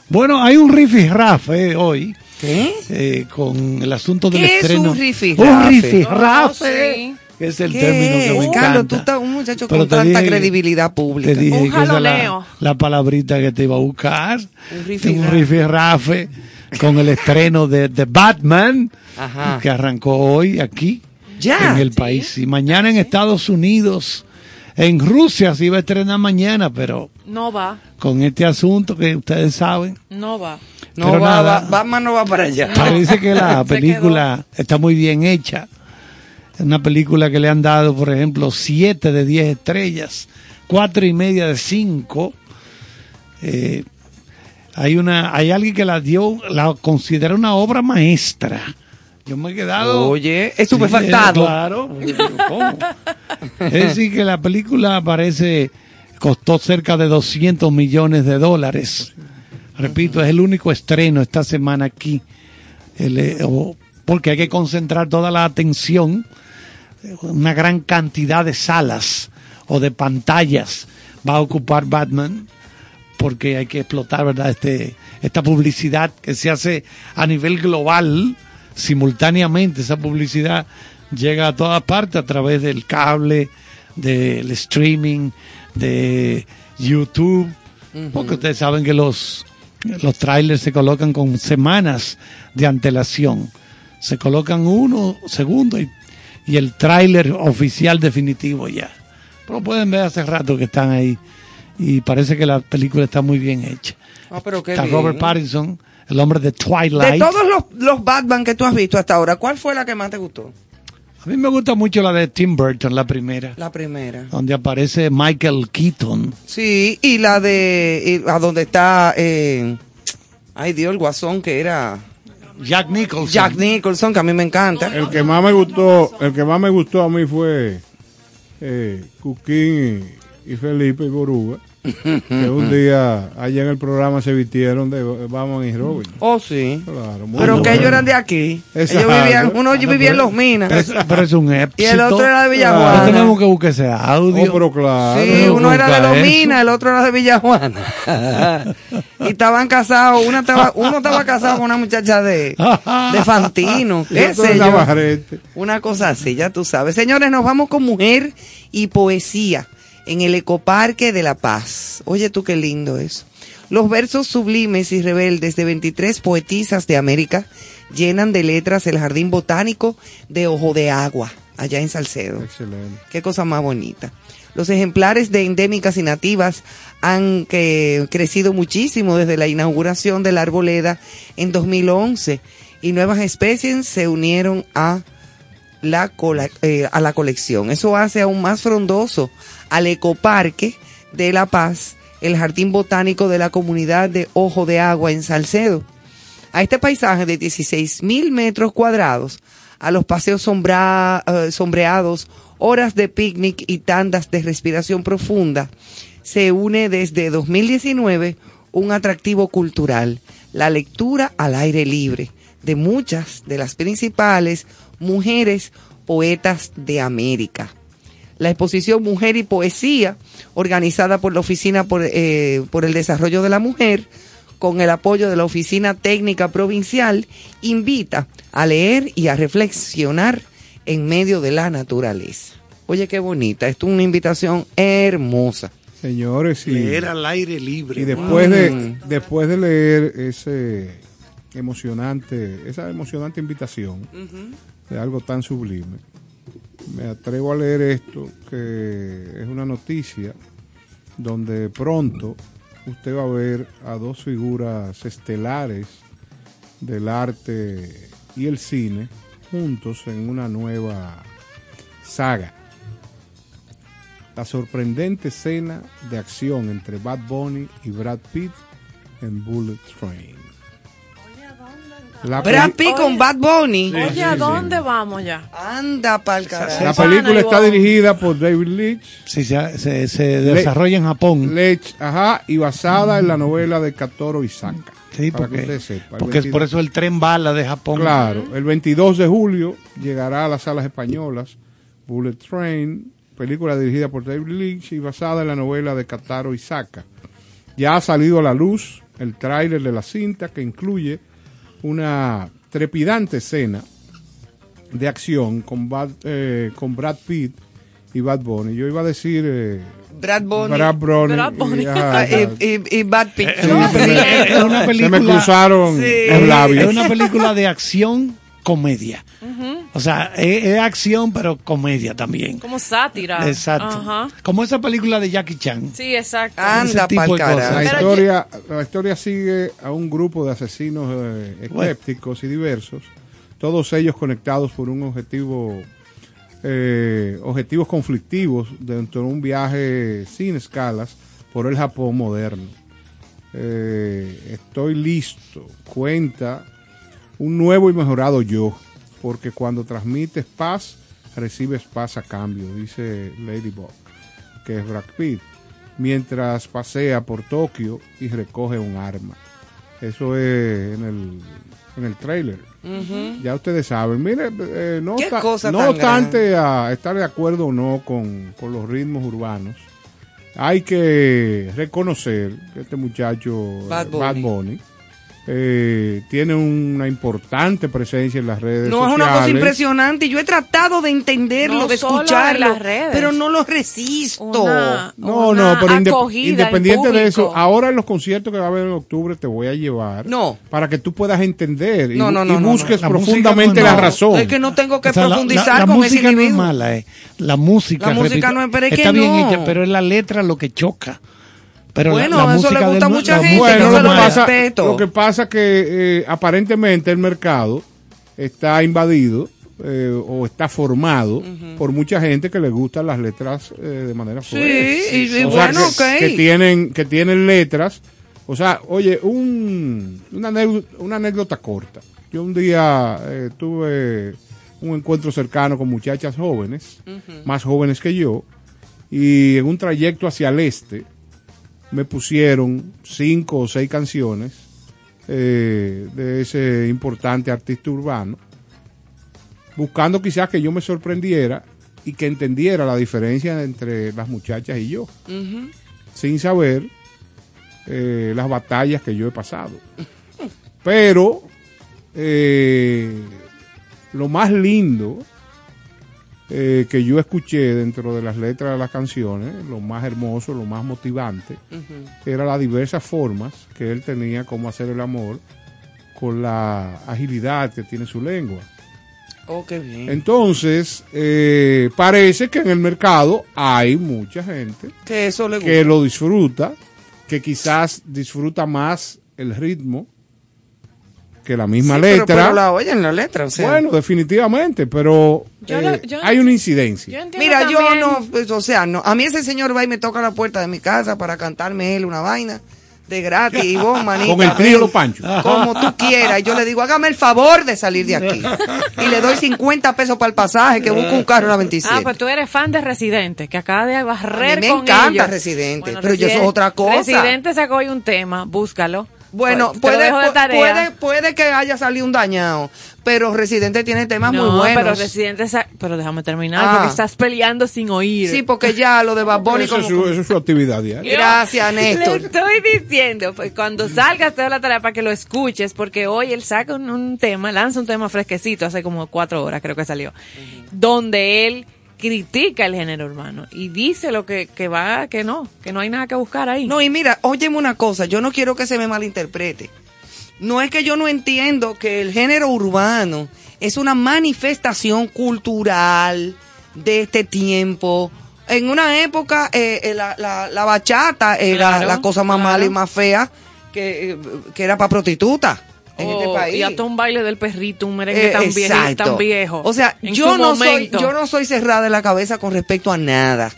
Bueno, hay un rifirrafe hoy. ¿Qué? eh, con el asunto del ¿Qué es un rifirrafe? Un rifirrafe. Oh, sí. Es el ¿Qué término que me encanta. Carlos, tú estás un muchacho Pero con tanta dije- credibilidad pública. Te dije Un es la, jaloneo. la palabrita que te iba a buscar. Un rifirrafe. Con el estreno de The Batman, Ajá. que arrancó hoy aquí Ya. en el país. Y mañana en Estados Unidos, En Rusia se iba a estrenar mañana, pero No va, con este asunto que ustedes saben, no va. No Pero va, nada. va- Batman no va para allá. parece que la película está muy bien hecha. Una película que le han dado, por ejemplo, 7 de 10 estrellas, cuatro y media de 5. Eh, hay una, hay alguien que la dio, la considera una obra maestra. Yo me he quedado. Oye, estupefactado. Sí, claro. ¿Cómo? Es decir, que la película parece costó cerca de 200 millones de dólares. Repito, es el único estreno esta semana aquí. El, eh, o- porque hay que concentrar toda la atención, una gran cantidad de salas o de pantallas va a ocupar Batman porque hay que explotar, ¿verdad? Este, esta publicidad que se hace a nivel global, simultáneamente, esa publicidad llega a todas partes a través del cable, del streaming, de YouTube, porque ustedes saben que los, los trailers se colocan con semanas de antelación. Se colocan uno, segundo y, y el tráiler oficial definitivo ya. Pero pueden ver hace rato que están ahí y parece que la película está muy bien hecha. Ah, pero qué Está bien. Robert Pattinson, el hombre de Twilight. De todos los, los Batman que tú has visto hasta ahora, ¿cuál fue la que más te gustó? A mí me gusta mucho la de Tim Burton, la primera, La primera. donde aparece Michael Keaton. Sí, y la de. y a donde está. Eh, ay, Dios, el guasón que era. Jack Nicholson. Jack Nicholson, que a mí me encanta. El que más me gustó, el que más me gustó a mí fue eh, Cuquín y, y Felipe y Boruga. que un día allá en el programa se vistieron de Batman y Robin. Oh, sí. Claro, muy Pero bueno. que ellos eran de aquí. Exacto. Ellos vivían, uno Ah, no, vivía en pero- Los Minas. Pero, es- pero es un éxito. Y el otro era de No Villajuana. tenemos que buscar ese audio. Oh, pero claro. Sí, no uno era de Los. Minas, el otro era de Villajuana. y estaban casados, una estaba, uno estaba casado con una muchacha de, de Fantino, qué sé de yo. Una cosa así, ya tú sabes. Señores, nos vamos con mujer y poesía en el Ecoparque de La Paz. Oye tú qué lindo es. Los versos sublimes y rebeldes de 23 poetisas de América llenan de letras el jardín botánico de Ojo de Agua, allá en Salcedo. Excelente. Qué cosa más bonita. Los ejemplares de endémicas y nativas han que- crecido muchísimo desde la inauguración de la arboleda en 2011 y nuevas especies se unieron a la, eh, a la colección. Eso hace aún más frondoso al ecoparque de La Paz, el jardín botánico de la comunidad de Ojo de Agua en Salcedo. A este paisaje de 16 mil metros cuadrados, a los paseos sombra- eh, sombreados, horas de picnic y tandas de respiración profunda, se une desde 2019 un atractivo cultural, la lectura al aire libre de muchas de las principales mujeres poetas de América. La exposición Mujer y Poesía, organizada por la Oficina por, eh, por el Desarrollo de la Mujer, con el apoyo de la Oficina Técnica Provincial, invita a leer y a reflexionar en medio de la naturaleza. Oye, qué bonita. Esto es una invitación hermosa. Señores, y, Leer al aire libre. y después Mm. de después de leer ese emocionante, esa emocionante invitación de algo tan sublime, me atrevo a leer esto que es una noticia donde pronto usted va a ver a dos figuras estelares del arte y el cine juntos en una nueva saga. La sorprendente escena de acción entre Bad Bunny y Brad Pitt en Bullet Train. La, Brad Pitt con Bad Bunny. Oye, ¿a dónde vamos ya? Anda pa'l carajo. la película está dirigida por David Leitch, Sí, se, se- se desarrolla en Japón. Leitch, ajá, y basada en la novela de Katoro Isaka. Sí, para que porque, sepa. El porque es 22 por eso el tren bala de Japón. Claro, el 22 de julio llegará a las salas españolas Bullet Train, película dirigida por David Lynch y basada en la novela de Kataro Isaka. Ya ha salido a la luz el tráiler de la cinta que incluye una trepidante escena de acción con, Bad- eh, con Brad Pitt y Bad Bunny. Yo iba a decir eh, Brad Bunny. Brad Bunny. Brad Bunny. y- ajá, y, y- y Bad Pitt. Es una, es una se me película. cruzaron Sí. los labios. Es una película de acción comedia. O sea, es, es acción, pero comedia también. Como sátira. Exacto. Como esa película de Jackie Chan. Sí, exacto. Anda pa'l. La historia, la historia sigue a un grupo de asesinos eh, eclépticos y diversos, todos ellos conectados por un objetivo, eh, objetivos conflictivos dentro de un viaje sin escalas por el Japón moderno. Eh, estoy listo, cuenta un nuevo y mejorado yo, porque cuando transmites paz, recibes paz a cambio, dice Ladybug, que es Brad Pitt mientras pasea por Tokio y recoge un arma. Eso es en el, en el trailer. Ya ustedes saben. Mire, eh, no, cosa no tan obstante a estar de acuerdo o no con, con los ritmos urbanos, hay que reconocer que este muchacho, Bad eh, Bunny. Bad Bunny, eh, tiene una importante presencia en las redes No es sociales. una cosa impresionante. Yo he tratado de entenderlo, No de en escucharlo, las redes. pero no lo resisto. Una- No, una no, pero independiente de eso, ahora en los conciertos que va a haber en octubre te voy a llevar. No. Para que tú puedas entender y, No, no, no, y no, busques no. La profundamente no es la razón. Es que no tengo que O sea, la- la- profundizar la, con ese no es mala, eh. La música, La música repito, no es- pero es que está bien no. hecha, pero es la letra lo que choca. Pero Bueno, la, eso le gusta a mu- mucha gente, Bueno, lo es que, lo mala. pasa, respeto. lo que pasa que eh, aparentemente el mercado está invadido eh, o está formado por mucha gente que le gustan las letras eh, de manera Sí, fuerte. y- y O sea, bueno, que, ok. que tienen que tienen letras. O sea, oye, un, una, anécdota, una anécdota corta. Yo un día eh, tuve un encuentro cercano con muchachas jóvenes, más jóvenes que yo, y en un trayecto hacia el este me pusieron cinco o seis canciones eh, de ese importante artista urbano, buscando quizás que yo me sorprendiera y que entendiera la diferencia entre las muchachas y yo, sin saber eh, las batallas que yo he pasado. Pero eh, lo más lindo eh, que yo escuché dentro de las letras de las canciones, lo más hermoso, lo más motivante, era las diversas formas que él tenía como hacer el amor con la agilidad que tiene su lengua. Oh, qué bien. Entonces, eh, parece que en el mercado hay mucha gente que eso le gusta. que lo disfruta, que quizás disfruta más el ritmo que la misma Sí, pero- letra. pero la oyen la letra, o sea. Bueno, definitivamente, pero Yo eh, lo- yo- hay una incidencia. Yo entiendo Mira, yo también- no, pues, o sea, no, a mí ese señor va y me toca la puerta de mi casa para cantarme él una vaina de gratis y vos, manita. Con el trío Los Panchos. Como tú quieras. Y yo le digo, hágame el favor de salir de aquí. Y le doy 50 pesos para el pasaje que busco un carro en la 27. Ah, pues tú eres fan de Residente, que acaba de barrer A mí me con encanta ellos. Residente, pero yo eso es otra cosa. Residente sacó hoy un tema, búscalo. Bueno, lo puede, puede, puede que haya salido un dañado, pero Residente tiene temas no, muy buenos. pero Residente sa- pero déjame terminar Ah. porque estás peleando sin oír. Sí, porque ya lo de Bad Bunny Eso, como es su, eso es su actividad diaria. Gracias, Le Néstor. estoy diciendo, pues cuando salgas te doy la tarea para que lo escuches, porque hoy él saca un, un tema, lanza un tema fresquecito, hace como cuatro horas creo que salió, donde él critica el género urbano y dice lo que, que va, que no, que no hay nada que buscar ahí. No, y mira, óyeme una cosa, yo no quiero que se me malinterprete. No es que yo no entiendo que el género urbano es una manifestación cultural de este tiempo. En una época, eh, eh, la, la- la bachata era Claro, la cosa más claro. mala y más fea que, eh, que era para prostitutas en este Oh, país. Y hasta un baile del perrito, un merengue Eh, tan, viejo, exacto. tan viejo. O sea, yo no soy, yo no soy cerrada de la cabeza con respecto a nada.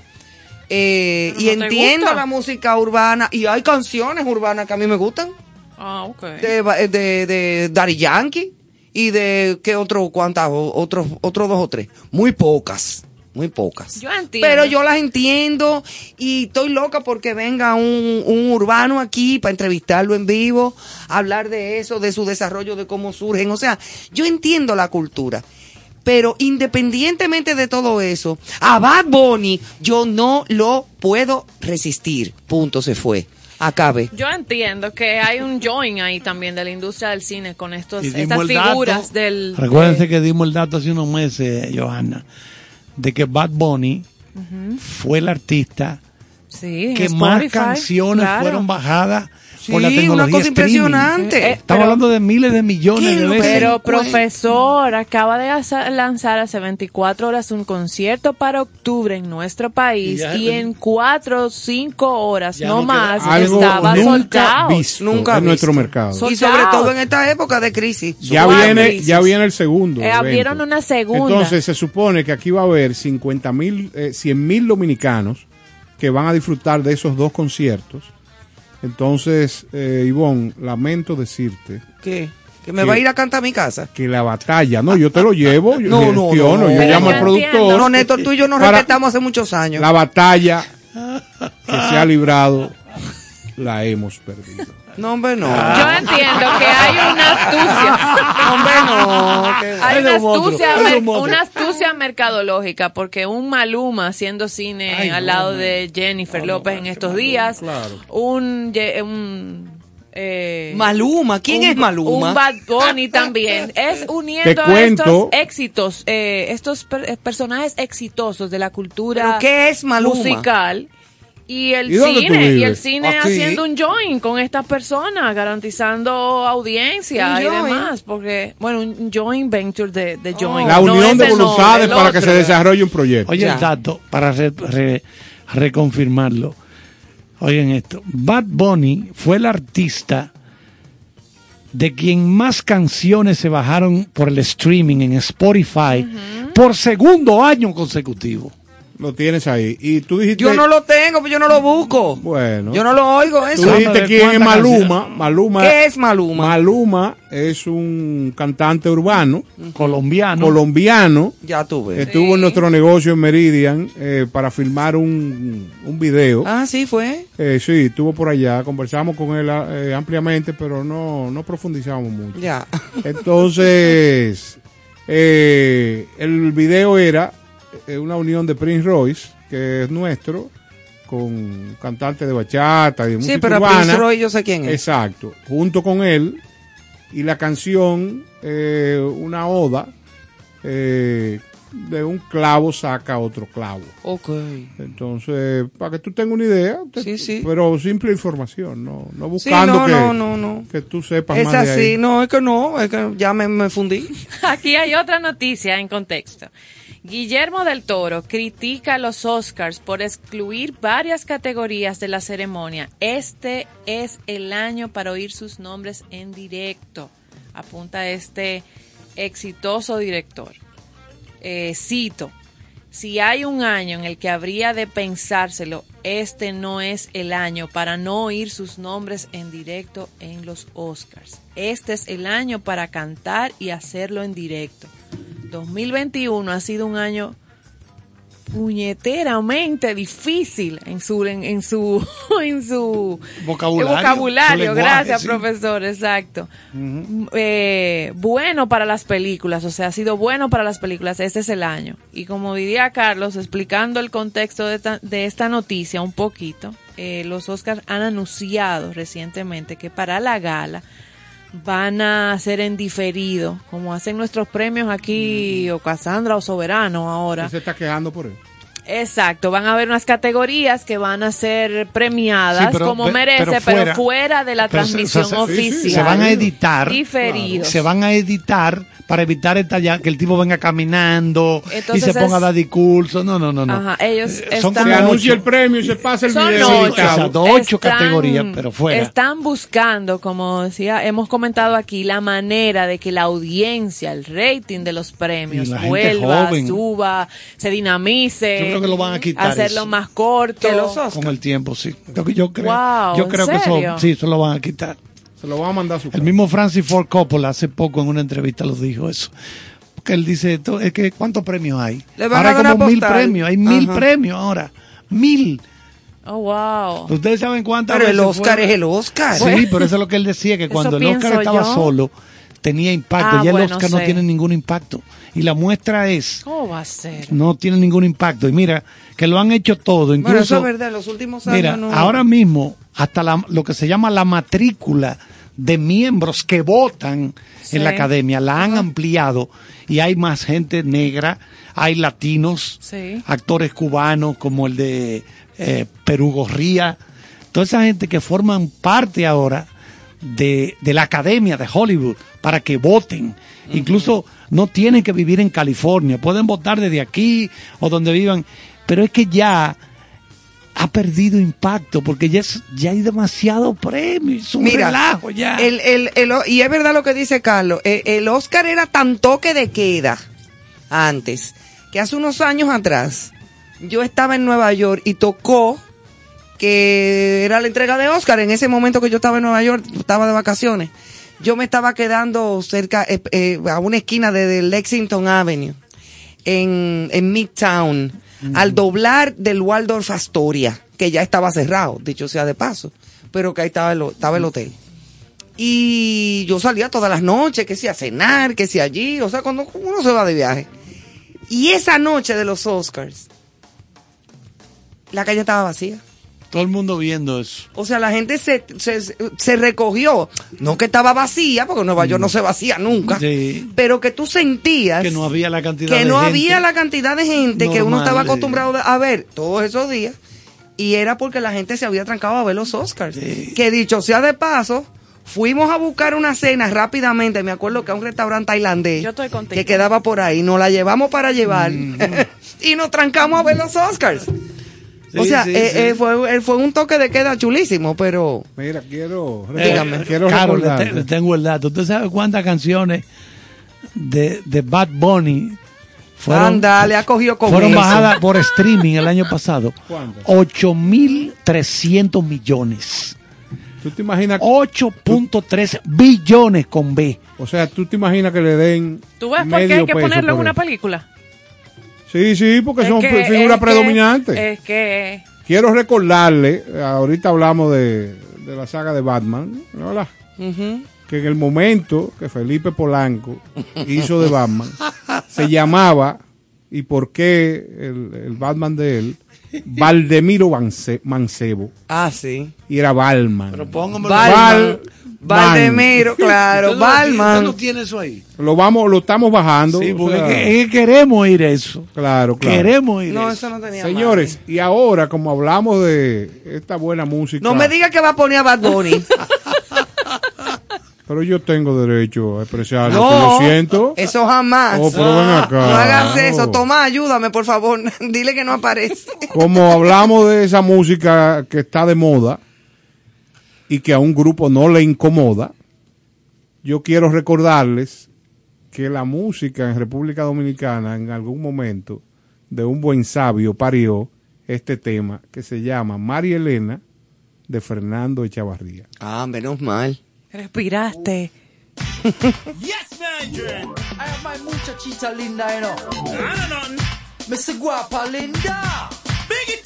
Eh, y no entiendo la música urbana y hay canciones urbanas que a mí me gustan Ah, ok. de ba- de, de Daddy Yankee y de qué otro cuántas otros otros dos o tres muy pocas muy pocas Yo entiendo. pero yo las entiendo y estoy loca porque venga un, un urbano aquí para entrevistarlo en vivo, hablar de eso, de su desarrollo, de cómo surgen. O sea, yo entiendo la cultura. Pero independientemente de todo eso, a Bad Bunny yo no lo puedo resistir. Punto, se fue. Acabe. Yo entiendo que hay un join ahí también de la industria del cine con estos, estas dato. figuras del... Recuérdense que dimos el dato hace unos meses, Johanna, de que Bad Bunny fue el artista Sí, que más Spotify, canciones claro. fueron bajadas por la Sí, tecnología una cosa streaming. impresionante. Eh, Estamos pero- hablando de miles de millones ¿Qué de veces. Pero profesor, acaba de lanzar hace 24 horas un concierto para octubre en nuestro país Y ya- y, en 4 o 5 horas, no, más, Algo estaba nunca visto Nunca en nuestro visto. mercado. Sold Y sobre out. todo en esta época de crisis. ya viene, crisis. ya viene el segundo. Eh, abrieron una segunda. Entonces se supone que aquí va a haber 50 mil, 100 mil dominicanos que van a disfrutar de esos dos conciertos. Entonces, eh, Ivonne, lamento decirte ¿Qué? ¿Que me va a ir a cantar a mi casa? que la batalla, no, yo te lo llevo, yo No, no, gestiono, no. yo llamo al productor. No, Néstor, tú y yo nos respetamos hace muchos años. La batalla que se ha librado la hemos perdido. No, hombre, no. Yo entiendo que hay una astucia. Hombre, no. que- Hay una astucia, una astucia mercadológica, porque un Maluma haciendo cine Ay, al no, lado no. de Jennifer López en estos días, un, ye- un eh, Maluma, ¿quién un- es Maluma? Un Bad Bunny también. Es uniendo a cuento- estos éxitos, eh, estos per- eh, personajes exitosos de la cultura ¿Pero qué es Maluma? musical. Y el ¿Y dónde tú cine, y el cine Aquí. haciendo un join con estas personas, garantizando audiencia y join. demás, porque, bueno, un joint venture de, de join. La unión de nombre, voluntades para que se desarrolle un proyecto. Oye, dato, para re- re- reconfirmarlo. Oigan esto. Bad Bunny fue el artista de quien más canciones se bajaron por el streaming en Spotify por segundo año consecutivo. Lo tienes ahí. Y tú dijiste... Yo no lo tengo, pues yo no lo busco. Bueno. Yo no lo oigo Tú eso. Déjame dijiste quién es Maluma. Maluma. ¿Qué es Maluma? Maluma es un cantante urbano, Colombiano. colombiano. Ya tuve. Estuvo en nuestro negocio en Meridian eh, para filmar un, un video. Ah, sí, fue. Eh, sí, estuvo por allá. Conversamos con él eh, ampliamente, pero no, no profundizamos mucho. Ya. Entonces, eh, el video era una unión de Prince Royce, que es nuestro, con cantante de bachata y de música Sí, pero urbana. Prince Roy yo sé quién es. Exacto, junto con él y la canción eh, una oda eh, de un clavo saca otro clavo. Ok. Entonces, para que tú tengas una idea, te- Sí, sí. pero simple información, no, no Sí, buscando no, que, no, no, no. que tú sepas Es más de así, ahí. no, es que no, es que ya me, me fundí. Aquí hay otra noticia en contexto. Guillermo del Toro critica a los Oscars por excluir varias categorías de la ceremonia. Este es el año para oír sus nombres en directo, apunta este exitoso director. Eh, cito, si hay un año en el que habría de pensárselo, este no es el año para no oír sus nombres en directo en los Oscars. Este es el año para cantar y hacerlo en directo. 2021 ha sido un año puñeteramente difícil en su en, en su en su Vocabulario, vocabulario. su lenguaje, gracias sí. profesor exacto Eh, bueno para las películas o sea ha sido bueno para las películas este es el año y como diría Carlos explicando el contexto de esta, de esta noticia un poquito eh, los Oscars han anunciado recientemente que para la gala van a hacer en diferido, como hacen nuestros premios aquí, o Casandra o Soberano ahora. Se está quejando por. Exacto, van a haber unas categorías que van a ser premiadas Sí, pero- como merece, pero pero fuera- de la transmisión oficial. Se van a editar. Diferidos. Se van a editar para evitar esta ya- que el tipo venga caminando y se ponga a dar discurso. No, no, no. no. Ajá, ellos Eh, son están- Se anuncia el premio y se pasa el Son video. ocho. ocho Están- categorías, pero fuera. Están buscando, como decía, hemos comentado aquí, la manera de que la audiencia, el rating de los premios vuelva, joven. suba, se dinamice. Yo creo que lo van a quitar Hacerlo eso. más corto. Que los Oscars. Con el tiempo, sí. Yo, yo creo, Wow, yo ¿en creo que eso, sí, eso lo van a quitar. Se lo van a mandar a su El mismo Francis Ford Coppola hace poco en una entrevista lo dijo eso. Porque él dice, esto- es que ¿cuántos premios hay? Le van ahora a hay como mil premios, hay mil Ajá. premios ahora. Mil. Oh, wow. Ustedes saben cuántas Pero el Oscar fue? es el Oscar. Sí, pero eso es lo que él decía, que cuando el Oscar estaba yo. solo tenía impacto. Ah, ya el Oscar no tiene ningún impacto. Y la muestra es, ¿Cómo va a ser? no tiene ningún impacto. Y mira, que lo han hecho todo. Incluso, Bueno, eso es verdad, los últimos años Mira, no. ahora mismo, hasta la- lo que se llama la matrícula de miembros que votan Sí. en la academia, la han ampliado y hay más gente negra, hay latinos, Sí. actores cubanos como el de eh, Perú Gorría, toda esa gente que forman parte ahora de, de la academia de Hollywood para que voten. Incluso no tienen que vivir en California, pueden votar desde aquí o donde vivan, pero es que ya ha perdido impacto porque ya, es- ya hay demasiado premio, es un Mira, relajo ya. El, el, el- y es verdad lo que dice Carlos, eh, el Oscar era tan toque de queda antes, que hace unos años atrás yo estaba en Nueva York y tocó que era la entrega de Oscar. En ese momento que yo estaba en Nueva York, estaba de vacaciones, yo me estaba quedando cerca, eh, eh, a una esquina de, de Lexington Avenue, en, en Midtown, al doblar del Waldorf Astoria, que ya estaba cerrado, dicho sea de paso, pero que ahí estaba el, estaba el hotel. Y yo salía todas las noches, que si a cenar, que si allí, o sea, cuando uno se va de viaje. Y esa noche de los Oscars, la calle estaba vacía. Todo el mundo viendo eso. O sea, la gente se, se, se recogió. No que estaba vacía, porque Nueva York no se vacía nunca. Sí. Pero que tú sentías Que no había la cantidad que de no gente. había la cantidad de gente que uno estaba sí. acostumbrado a ver todos esos días. Y era porque la gente se había trancado a ver los Oscars. Que dicho sea de paso, fuimos a buscar una cena rápidamente. Me acuerdo que a un restaurante tailandés Yo estoy contigo. que quedaba por ahí. Nos la llevamos para llevar y nos trancamos a ver los Oscars. O sea, sí, eh, sí. eh, fue, eh, fue un toque de queda chulísimo, pero Mira, quiero, Dígame. quiero le, recordarte. te- le tengo el dato. ¿Usted sabe cuántas canciones de, de Bad Bunny fueron, Ándale, ha cogido con fueron eso. bajadas por streaming el año pasado? ¿Cuántas? 8.300 millones. ¿Tú te imaginas? 8.3 billones con B. O sea, ¿tú te imaginas que le den ¿Tú ves por qué hay que ponerlo en una eso? película? Sí, sí, porque Es son que- fi- es figuras que- predominantes. Es que Quiero recordarle, ahorita hablamos de, de la saga de Batman, ¿verdad? Ujú. que en el momento que Felipe Polanco hizo de Batman, se llamaba, y por qué el, el Batman de él, Valdemiro Mancebo, Ah, sí. y era Balman. póngamelo. Balman. Valdemiro, claro, ¿Usted no- Balman. no tiene eso ahí? Lo vamos, lo estamos bajando. Sí, o porque sea, es que- queremos ir eso. claro, claro. Queremos ir No, eso. eso no tenía Señores, y ahora como hablamos de esta buena música, No me diga que va a poner a Bad Bunny. pero yo tengo derecho a expresar lo que siento. eso jamás. Oh, pero ven acá. No hagas eso. Toma, ayúdame, por favor. Dile que no aparece. Como hablamos de esa música que está de moda y que a un grupo no le incomoda, yo quiero recordarles que la música en República Dominicana en algún momento de un buen sabio parió este tema que se llama María Elena de Fernando Echavarría. Ah, menos mal. respiraste. Yes, man. I have my muchachita linda, you know. I don't know. Miss Guapa Linda. Big it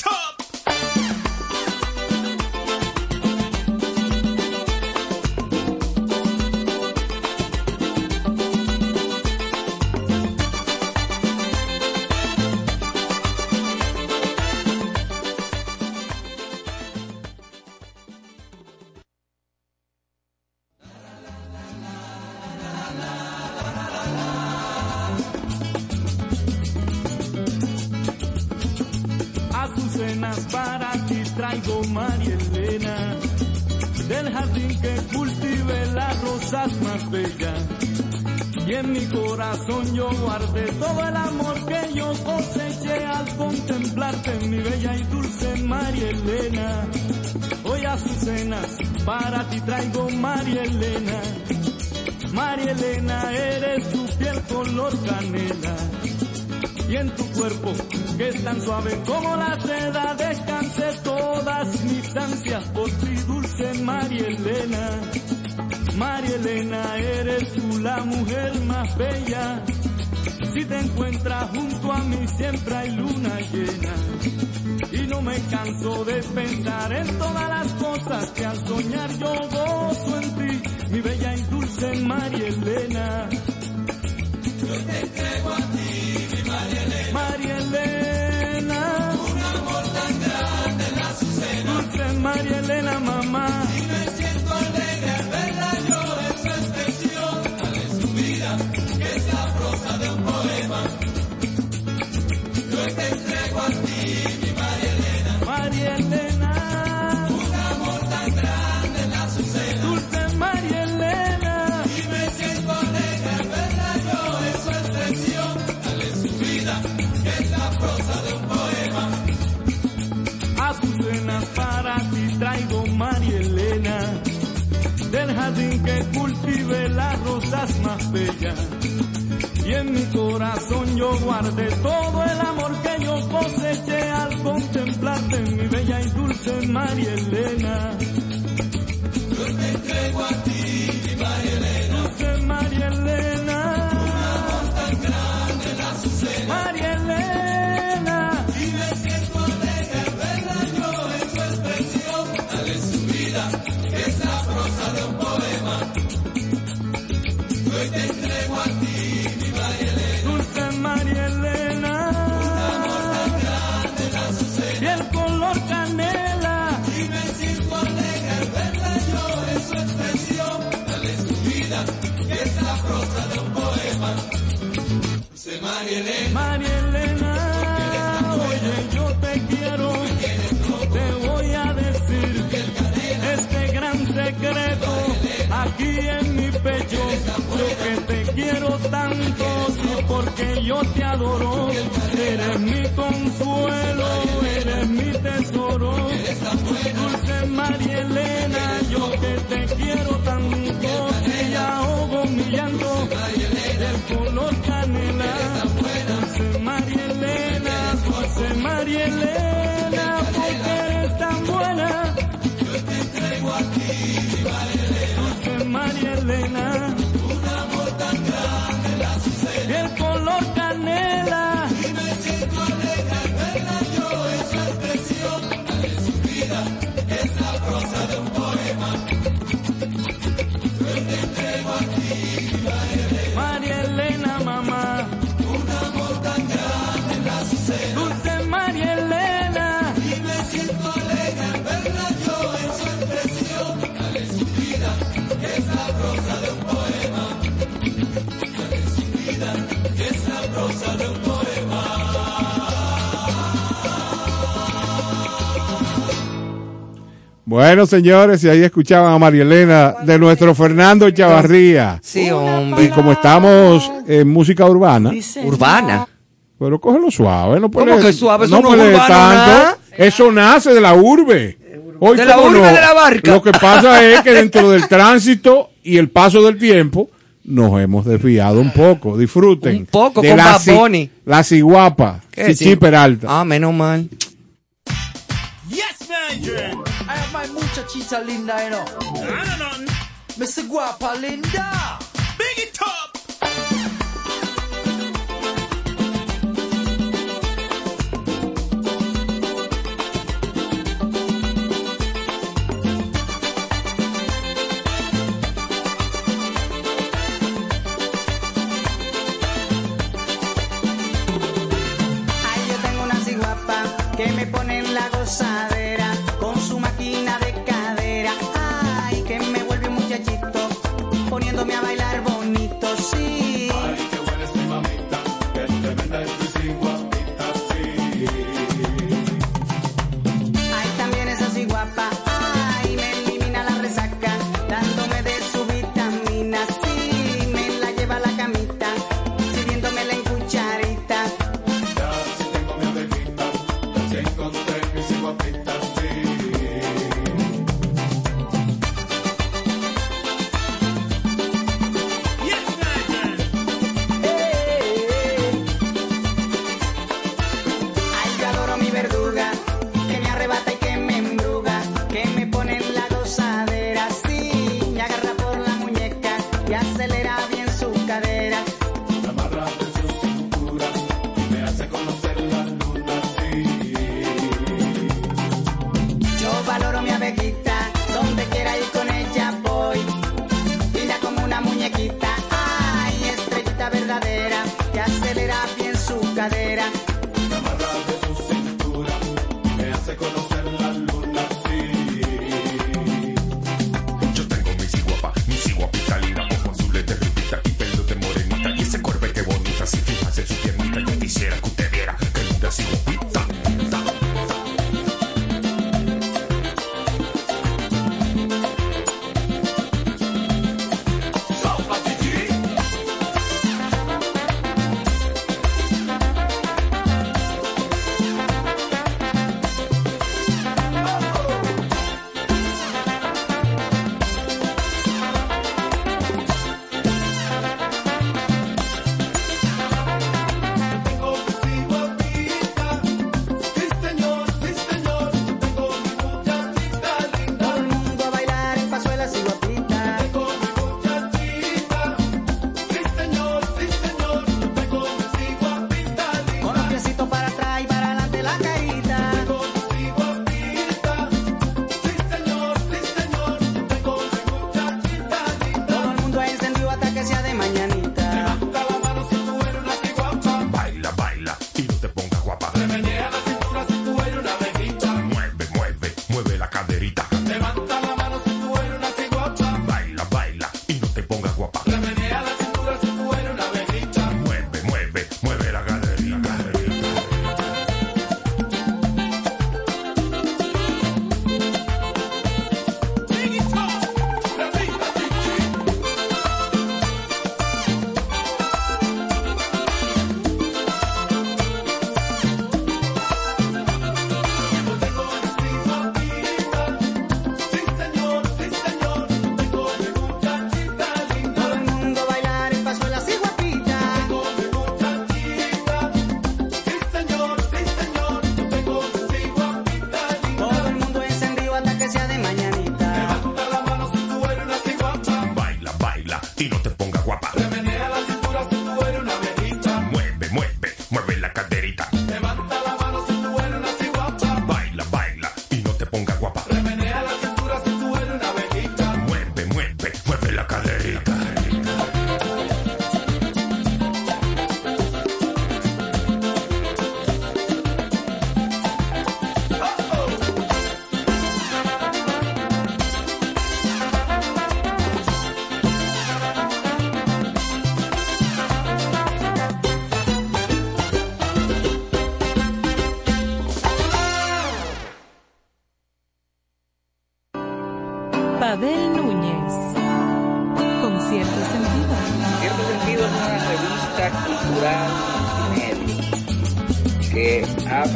más bellas. Y en mi corazón yo guardé todo el amor que yo coseché al contemplarte, mi bella y dulce María Elena. Hoy azucenas para ti traigo María Elena. María Elena, eres tu piel color canela y en tu cuerpo que es tan suave como la seda descanse todas mis ansias por ti dulce María Elena María Elena eres tú la mujer más bella si te encuentras junto a mí siempre hay luna llena y no me canso de pensar en todas las cosas que al soñar yo gozo en ti mi bella y dulce María Elena María Elena. Un amor tan grande la azucena. Dulce María Elena, mamá. Rosas más bellas. Y en mi corazón yo guardé todo el amor que yo coseché al contemplarte, mi bella y dulce María Elena. Yo te entrego a ti, María Elena. Oye, yo te quiero. Te voy a decir este gran secreto aquí en mi pecho. Yo que te quiero tanto, sí, porque yo te adoro. Eres mi consuelo, eres mi tesoro. Dulce María Elena, yo que te quiero tanto, si ahogo mi llanto. Elena, porque eres tan buena. Yo te entrego a ti, Dulce María Elena. Bueno, señores, y ahí escuchaban a María Elena de nuestro Fernando Chavarría. Sí, hombre. Y como estamos en música urbana, Urbana. pero cógelo suave, no ¿Cómo que suave? Eso no no urbano, tanto. nada. Eso nace de la urbe. Hoy, De la ¿cómo urbe no? de la barca. Lo que pasa es que dentro del tránsito y el paso del tiempo nos hemos desviado un poco. Disfruten. Un poco, de con la ci-. La ciguapa, ¿Qué Chichi? Peralta. Ah, menos mal. Yes, man. Muchachita linda, you know. I don't know. Mr. Guapa Linda. Big it up. Ay, yo tengo una ciguapa que me pone en la gozadera poniéndome a bailar Серку.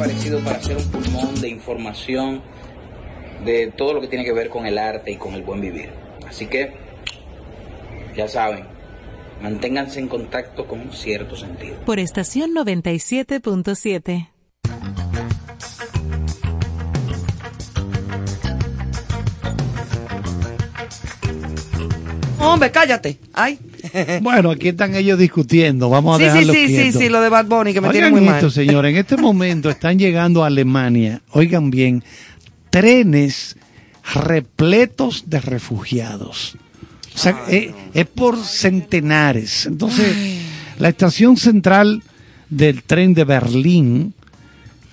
Aparecido para ser un pulmón de información de todo lo que tiene que ver con el arte y con el buen vivir. Así que, ya saben, manténganse en contacto con cierto sentido. Por estación 97.7. Hombre, cállate. Ay. Bueno, aquí están ellos discutiendo. Vamos a Sí, sí, dejarlo sí, sí, quieto. sí, lo de Bad Bunny que me tiene Oigan muy esto, mal. señores. En este momento están llegando a Alemania, oigan bien, trenes repletos de refugiados. O sea, es, es por centenares. Entonces, la estación central del tren de Berlín,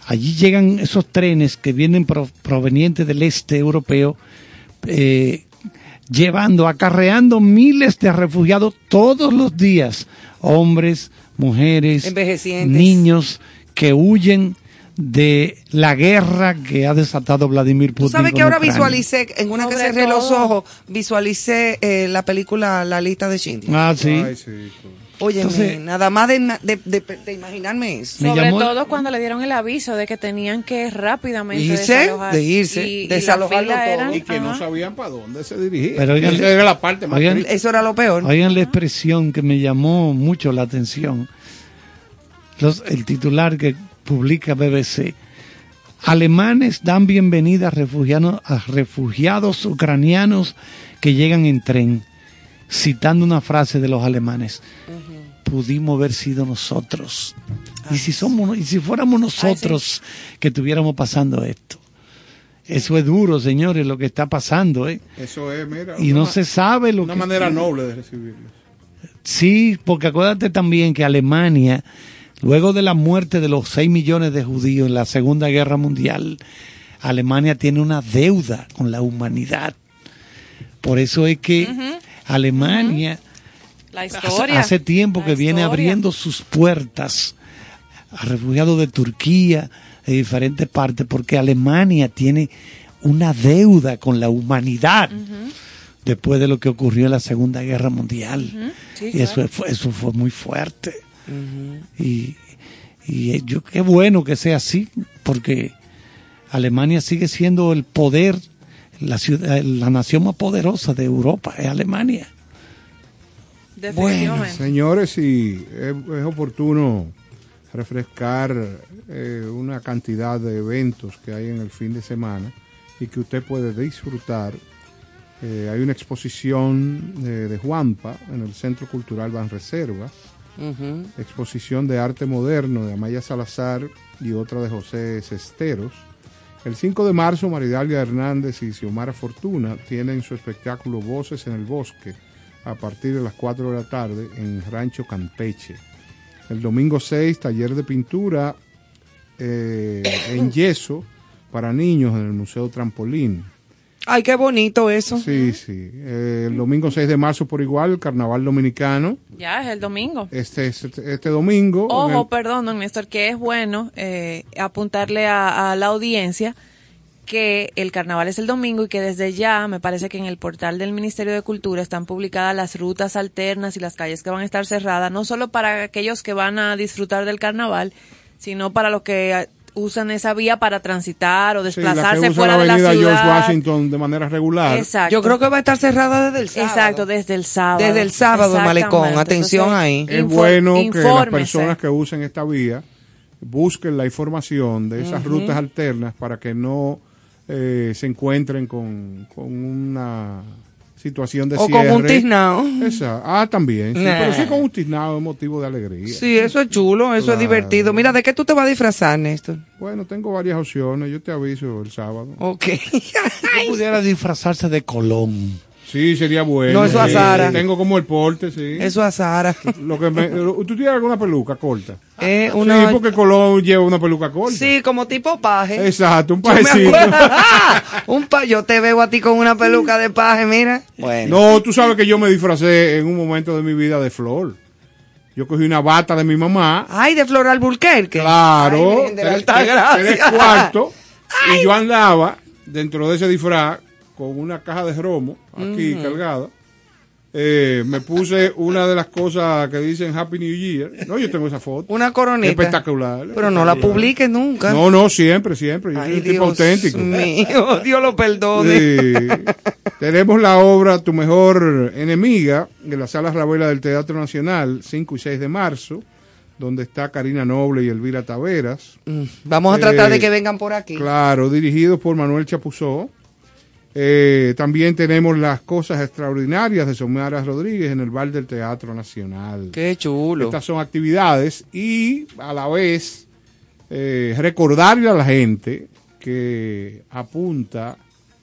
allí llegan esos trenes que vienen pro- provenientes del este europeo, eh, llevando, acarreando miles de refugiados todos los días, hombres, mujeres, Envejecientes. niños que huyen de la guerra que ha desatado Vladimir Putin. Tú sabes que ahora Ucrania. visualicé, en una que cerré los ojos, visualicé eh, la película La lista de Schindler. Ah, sí. Ay, sí. Oye, Entonces- nada más de, de, de- de imaginarme eso. Sobre llamó- todo cuando le dieron el aviso de que tenían que rápidamente Irse, desalojar. de irse, Y- y desalojarlo fila todo. eran- Y que no sabían para dónde se dirigían. Pero oigan- Esa era la parte más oigan- triste. Eso era lo peor. Oigan la expresión que me llamó mucho la atención. Los- el titular que publica BBC. Alemanes dan bienvenida a refugiados, a refugiados ucranianos que llegan en tren, citando una frase de los alemanes. Pudimos haber sido nosotros. Y si somos, y si fuéramos nosotros que estuviéramos pasando esto. Eso es duro, señores, lo que está pasando, ¿eh? Eso es, mira. Y una no se sabe lo Una que manera noble de recibirlo. Sí, porque acuérdate también que Alemania, luego de la muerte de los 6 millones de judíos en la Segunda Guerra Mundial, Alemania tiene una deuda con la humanidad. Por eso es que Alemania La hace, historia. hace tiempo La que viene abriendo sus puertas a refugiados de Turquía, de diferentes partes, porque Alemania tiene una deuda con la humanidad después de lo que ocurrió en la Segunda Guerra Mundial. Sí, y eso claro. fue, eso fue muy fuerte. Y, y eh, yo qué bueno que sea así, porque Alemania sigue siendo el poder, la, ciudad, la nación más poderosa de Europa, es Alemania. Definitivamente. Señores, y es, es oportuno refrescar eh, una cantidad de eventos que hay en el fin de semana y que usted puede disfrutar. Eh, hay una exposición eh, de Juanpa en el Centro Cultural Banreservas, Exposición de arte moderno de Amaya Salazar y otra de José Cesteros. El 5 de marzo, Maridalia Hernández y Xiomara Fortuna tienen su espectáculo Voces en el Bosque a partir de las 4 de la tarde en Rancho Campeche. El domingo 6, taller de pintura eh, en yeso para niños en el Museo Trampolín. Ay, qué bonito eso. Sí, sí. Eh, el domingo 6 de marzo por igual, el Carnaval Dominicano. Ya es el domingo. Este, este, este domingo. Ojo, el- perdón, don Néstor, que es bueno eh, apuntarle a, a la audiencia que el carnaval es el domingo y que desde ya me parece que en el portal del Ministerio de Cultura están publicadas las rutas alternas y las calles que van a estar cerradas, no solo para aquellos que van a disfrutar del carnaval, sino para los que usan esa vía para transitar o Sí, desplazarse usa fuera la de la avenida ciudad. George Washington de manera regular. Exacto. Yo creo que va a estar cerrada desde el sábado. Exacto, desde el sábado. Desde el sábado, malecón. Atención Entonces, ahí. Es bueno que las infórmese. personas que usen esta vía busquen la información de esas Ujú. rutas alternas para que no eh, se encuentren con, con una situación de O cierre. con un tiznao. Esa. Ah, también. sí, Nah. pero sí con un tiznado es motivo de alegría. Sí, eso es chulo, eso es divertido. Mira, ¿de qué tú te vas a disfrazar, Néstor? Bueno, tengo varias opciones. Yo te aviso el sábado. Ok. Pudiera disfrazarse de Colón. Sí, sería bueno. No, eso a Sara. Tengo como el porte, sí. Eso a Sara. Lo que me- ¿Tú tienes alguna peluca corta? Eh, una- Sí, porque Colón lleva una peluca corta. Sí, como tipo paje. Exacto, un pajecito. acuerdo- un pa yo te veo a ti con una peluca de paje, mira. Bueno. No, tú sabes que yo me disfracé en un momento de mi vida de flor. Yo cogí una bata de mi mamá. Ay, de Floral Burquerque. Claro. Ay, de tres- cuartos, y yo andaba dentro de ese disfraz con una caja de romo aquí cargada. Eh, me puse una de las cosas que dicen Happy New Year. No, yo tengo esa foto. Una coronita. Espectacular. Pero no la publiques nunca. No, no, siempre, siempre. Yo soy Ay, tipo Dios auténtico. mío, Dios lo perdone. Sí. Tenemos la obra Tu mejor enemiga de la Sala Ravela del Teatro Nacional, 5 y 6 de marzo, donde está Karina Noble y Elvira Taveras. Mm, Vamos a tratar Eh, de que vengan por aquí. Claro, dirigido por Manuel Chapuzó. Eh, también tenemos las cosas extraordinarias de Somara Rodríguez en el bar del Teatro Nacional. Qué chulo. Estas son actividades y a la vez eh, recordarle a la gente que apunta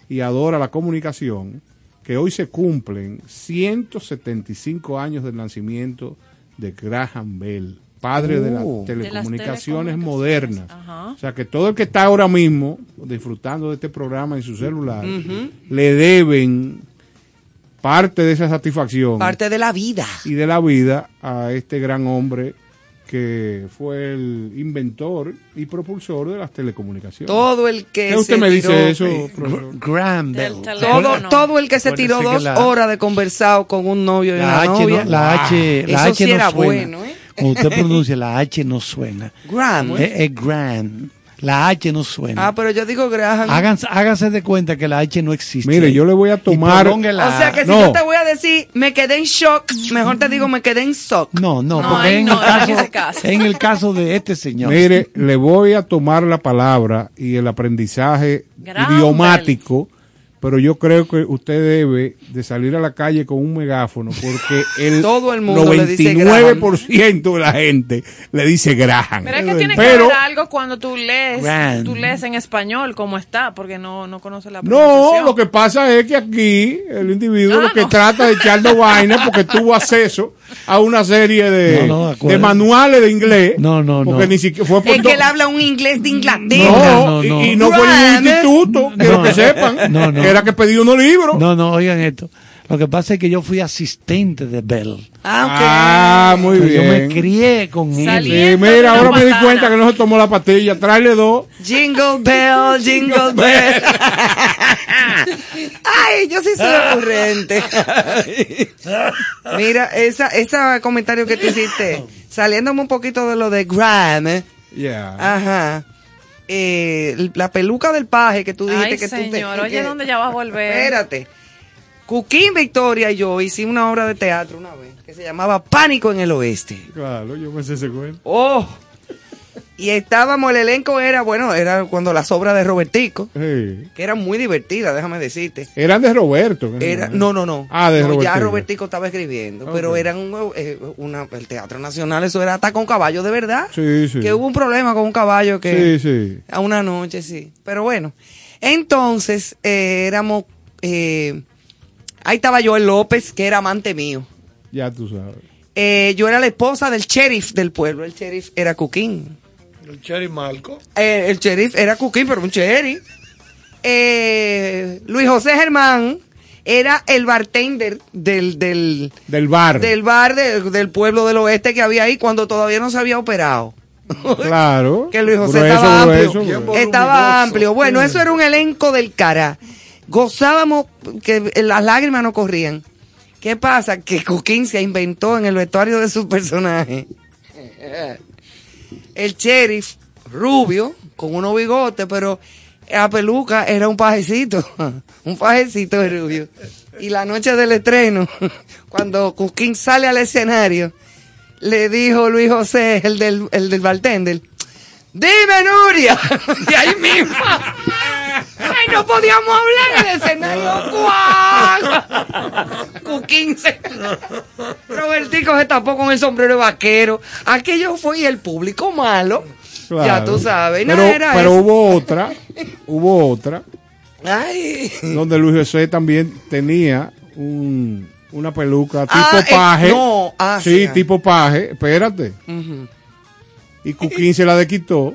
y adora la comunicación que hoy se cumplen 175 años del nacimiento de Graham Bell, padre de, Uh. las De las telecomunicaciones modernas. Ajá. O sea que todo el que está ahora mismo disfrutando de este programa en su celular le deben parte de esa satisfacción Parte de la vida. y de la vida a este gran hombre que fue el inventor y propulsor de las telecomunicaciones. Todo el que ¿Qué usted se me tiró- dice eso, profesor? Graham Bell. Todo, todo el que se tiró dos la- horas de conversado con un novio y La una H, novia. no, la H, la Eso H sí no era suena. bueno, ¿eh? Cuando usted pronuncia la H no suena. Graham. Es, es Graham. La H no suena. Ah, pero yo digo Graham. Háganse, háganse de cuenta que la H no existe. Mire, yo le voy a tomar- la O sea que si No. yo te voy a decir, me quedé en shock, mejor te digo, me quedé en shock. No, no, No, porque en, no, el caso, en ese caso. en el caso de este señor. Mire, le voy a tomar la palabra y el aprendizaje Graham idiomático, pero yo creo que usted debe de salir a la calle con un megáfono porque el, Todo el mundo le dice 99% de la gente le dice Graham. Pero es que tiene que ver algo cuando tú lees, Graham. tú lees en español como está, porque no, no conoces la No, pronunciación. lo que pasa es que aquí el individuo Ah, lo que no. trata de echarle vaina porque tuvo acceso a una serie de, No, no, manuales de inglés. No, no, Porque no. ni siquiera fue por Es que él habla un inglés de Inglaterra. No, No, no, y- y no. no fue ningún Graham. instituto, quiero No, que sepan, no, no. que que pedí unos libros. No, no, oigan esto. Lo que pasa es que yo fui asistente de Bell. Ah, muy Yo me bien. crié con él. Sí, mira, ahora me di cuenta que no se tomó la pastilla. Tráele dos. Jingle bell, jingle bell. Ay, yo sí soy ocurrente. Mira, esa, ese comentario que tú hiciste, saliéndome un poquito de lo de Graham, ¿eh? Yeah. Ajá. Eh, la peluca del paje que tú dijiste Ay, que tú señor, te, oye, que- ¿dónde ya vas a volver? Espérate. Cuquín Victoria y yo hicimos una obra de teatro una vez que se llamaba Pánico en el Oeste. Claro, yo me sé ese cuento. Oh. Y estábamos, el elenco era, bueno, era cuando las obras de Robertico, Sí. que eran muy divertidas, déjame decirte. Eran de Roberto. Era, no, no, no. Ah, de No, Robertico. Ya Robertico estaba escribiendo, pero eran un, eh, una, el Teatro Nacional, eso era hasta con caballo de verdad. Sí, sí. Que hubo un problema con un caballo que... Sí, sí. A una noche, sí. Pero bueno. Entonces, eh, éramos... eh, ahí estaba Joel López, que era amante mío. Ya tú sabes. Eh, yo era la esposa del sheriff del pueblo. El sheriff era Cuquín. El Cherry Malco. Eh, el sheriff era Cuquín, pero un sheriff. Eh, Luis José Germán era el bartender del, del, Del bar. del bar de- del pueblo del oeste que había ahí cuando todavía no se había operado. Claro. Que Luis José Grueso, estaba grueso, amplio. grueso. Estaba amplio. Bueno, eso era un elenco del cara. Gozábamos que las lágrimas no corrían. ¿Qué pasa? Que Coquín se inventó en el vestuario de su personaje. El sheriff rubio, con unos bigotes, pero la peluca era un pajecito. Un pajecito de rubio. Y la noche del estreno, cuando Coquín sale al escenario, le dijo Luis José, el del, el del bartender, dime Nuria, y ahí mismo, no podíamos hablar en el escenario. Cuquín se, Robertico se tapó con el sombrero de vaquero, aquello fue el público malo, ya tú sabes, no pero, era pero eso. hubo otra, hubo otra, Ay. donde Luis José también tenía un, una peluca tipo Ah, eh, paje. no, ah, sí, sí, tipo paje, espérate. Y Cuquín se la desquitó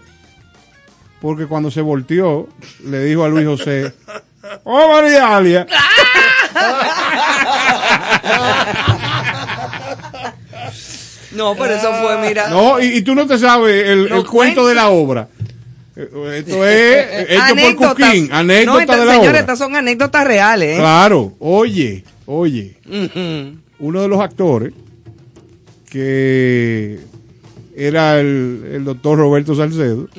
porque cuando se volteó le dijo a Luis José, ¡Oh, María Alia! No, pero eso fue, mira. No, y, y tú no te sabes el, cuento de la obra. Eh, Esto es hecho por Anécdotas. Cuquín, No, anécdota estas- de la señores, obra. estas son anécdotas reales. ¿eh? Claro, oye, oye, uno de los actores que era el, el doctor Roberto Salcedo.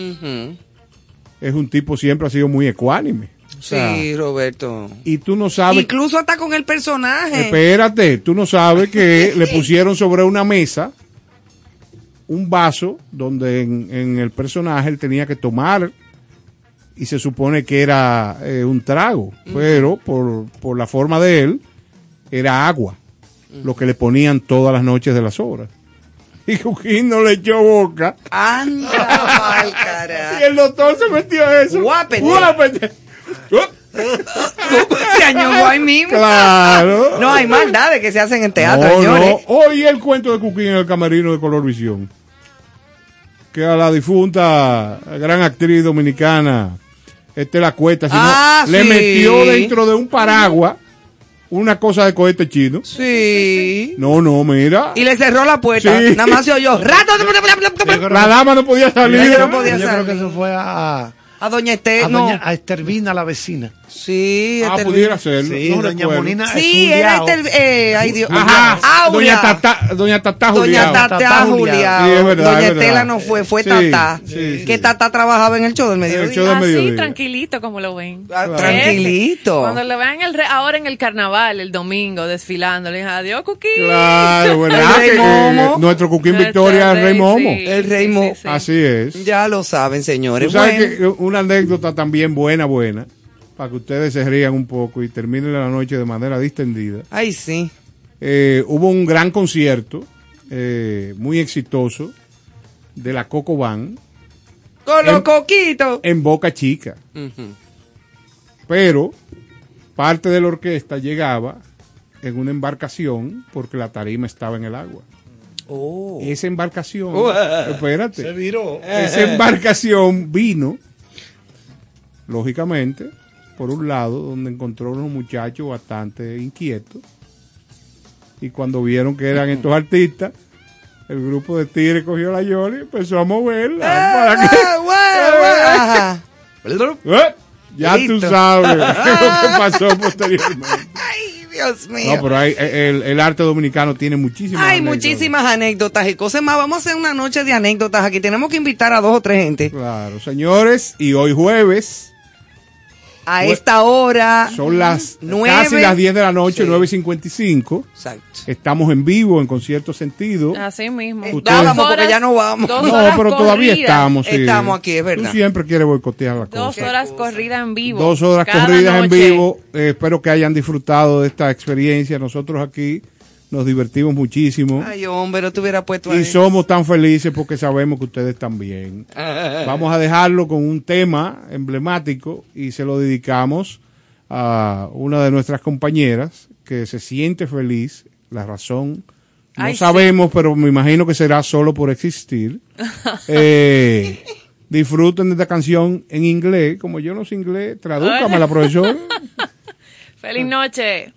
Es un tipo siempre ha sido muy ecuánime. O sea, Sí, Roberto. y tú no sabes, Incluso hasta con el personaje. espérate, tú no sabes que le pusieron sobre una mesa un vaso donde en, en el personaje él tenía que tomar y se supone que era eh, un trago, pero por, por la forma de él era agua, lo que le ponían todas las noches de las obras. Y Cuquín no le echó boca. Anda, pa'l carajo. Y el doctor se metió a eso. Guápete. Guápete. Se añojó ahí mismo. Claro. No, hay maldades que se hacen en teatro, no, señores. no. Oye el cuento de Cuquín en el camerino de Color Visión. Que a la difunta gran actriz dominicana, Estela Cuesta, Ah, le sí. metió dentro de un paraguas una cosa de cohete chino. Sí. No, no, mira. Y le cerró la puerta. Sí. Nada más se oyó. ¡Rato! La dama no podía salir. Ella no podía Yo creo que salir. se fue a, A doña Este, a, no. doña, a Estervina, la vecina. Sí, Ah, pudiera ser. Sí, no doña recuerdo. Molina Sí, es era Juliao. este, eh, ay Dios. Ajá. Aurea. Doña Tata, doña Tata Doña Julián. Tata Tata Julia. Sí, es verdad, Doña es verdad. Estela no fue, fue Sí, Tata. sí, sí. Que Tata trabajaba en el show del mediodía. El show del Así, mediodía. tranquilito como lo ven. Ah, Tranquilito. Cuando lo vean el re- ahora en el carnaval, el domingo, desfilando, le dije, adiós, Cuquín. Claro, ¿verdad? El Rey Que, eh, Momo. nuestro Cuquín Nuestro Victoria es el Rey Momo. sí. El Rey Mo. sí. Así es. Ya lo saben, Tú señores. sabes Bueno. que una anécdota también buena, buena, para que ustedes se rían un poco y terminen la noche de manera distendida. Ay, sí. Eh, hubo un gran concierto, eh, muy exitoso, de la Coco Band Con los coquitos. en Boca Chica. Pero parte de la orquesta llegaba en una embarcación porque la tarima estaba en el agua. Oh. Esa embarcación, espérate, Se viró. esa embarcación vino, lógicamente, por un lado, donde encontró unos muchachos bastante inquietos. Y cuando vieron que eran estos artistas, el grupo de tigres cogió la Yoli y empezó a moverla. para que- Ah. ¿Eh? Ya tú sabes lo que pasó posteriormente. Ay, Dios mío. No, pero hay- el, el arte dominicano tiene muchísimas Hay anécdotas. muchísimas anécdotas y cosas más. Vamos a hacer una noche de anécdotas aquí. Tenemos que invitar a dos o tres gente. Claro, señores, y hoy jueves A Bueno, esta hora. son las Nueve. casi las 10 de la noche, Sí. 9.55. Exacto. Estamos en vivo en concierto sentido. Así mismo. Ustedes- Vamos, porque ya no vamos. dos No, horas pero todavía estamos. sí. Estamos aquí, es verdad. Tú siempre quieres boicotear la Dos cosa. horas corridas en vivo. Dos horas corridas en vivo. Eh, espero que hayan disfrutado de esta experiencia. Nosotros aquí nos divertimos muchísimo. Ay, hombre, no te hubiera puesto Y ahí. somos tan felices porque sabemos que ustedes también. Vamos a dejarlo con un tema emblemático y se lo dedicamos a una de nuestras compañeras que se siente feliz. La razón no Ay, sí. sabemos, pero me imagino que será solo por existir. Eh, disfruten de esta canción en inglés. Como yo no sé inglés, tradúcame la profesora. Feliz noche.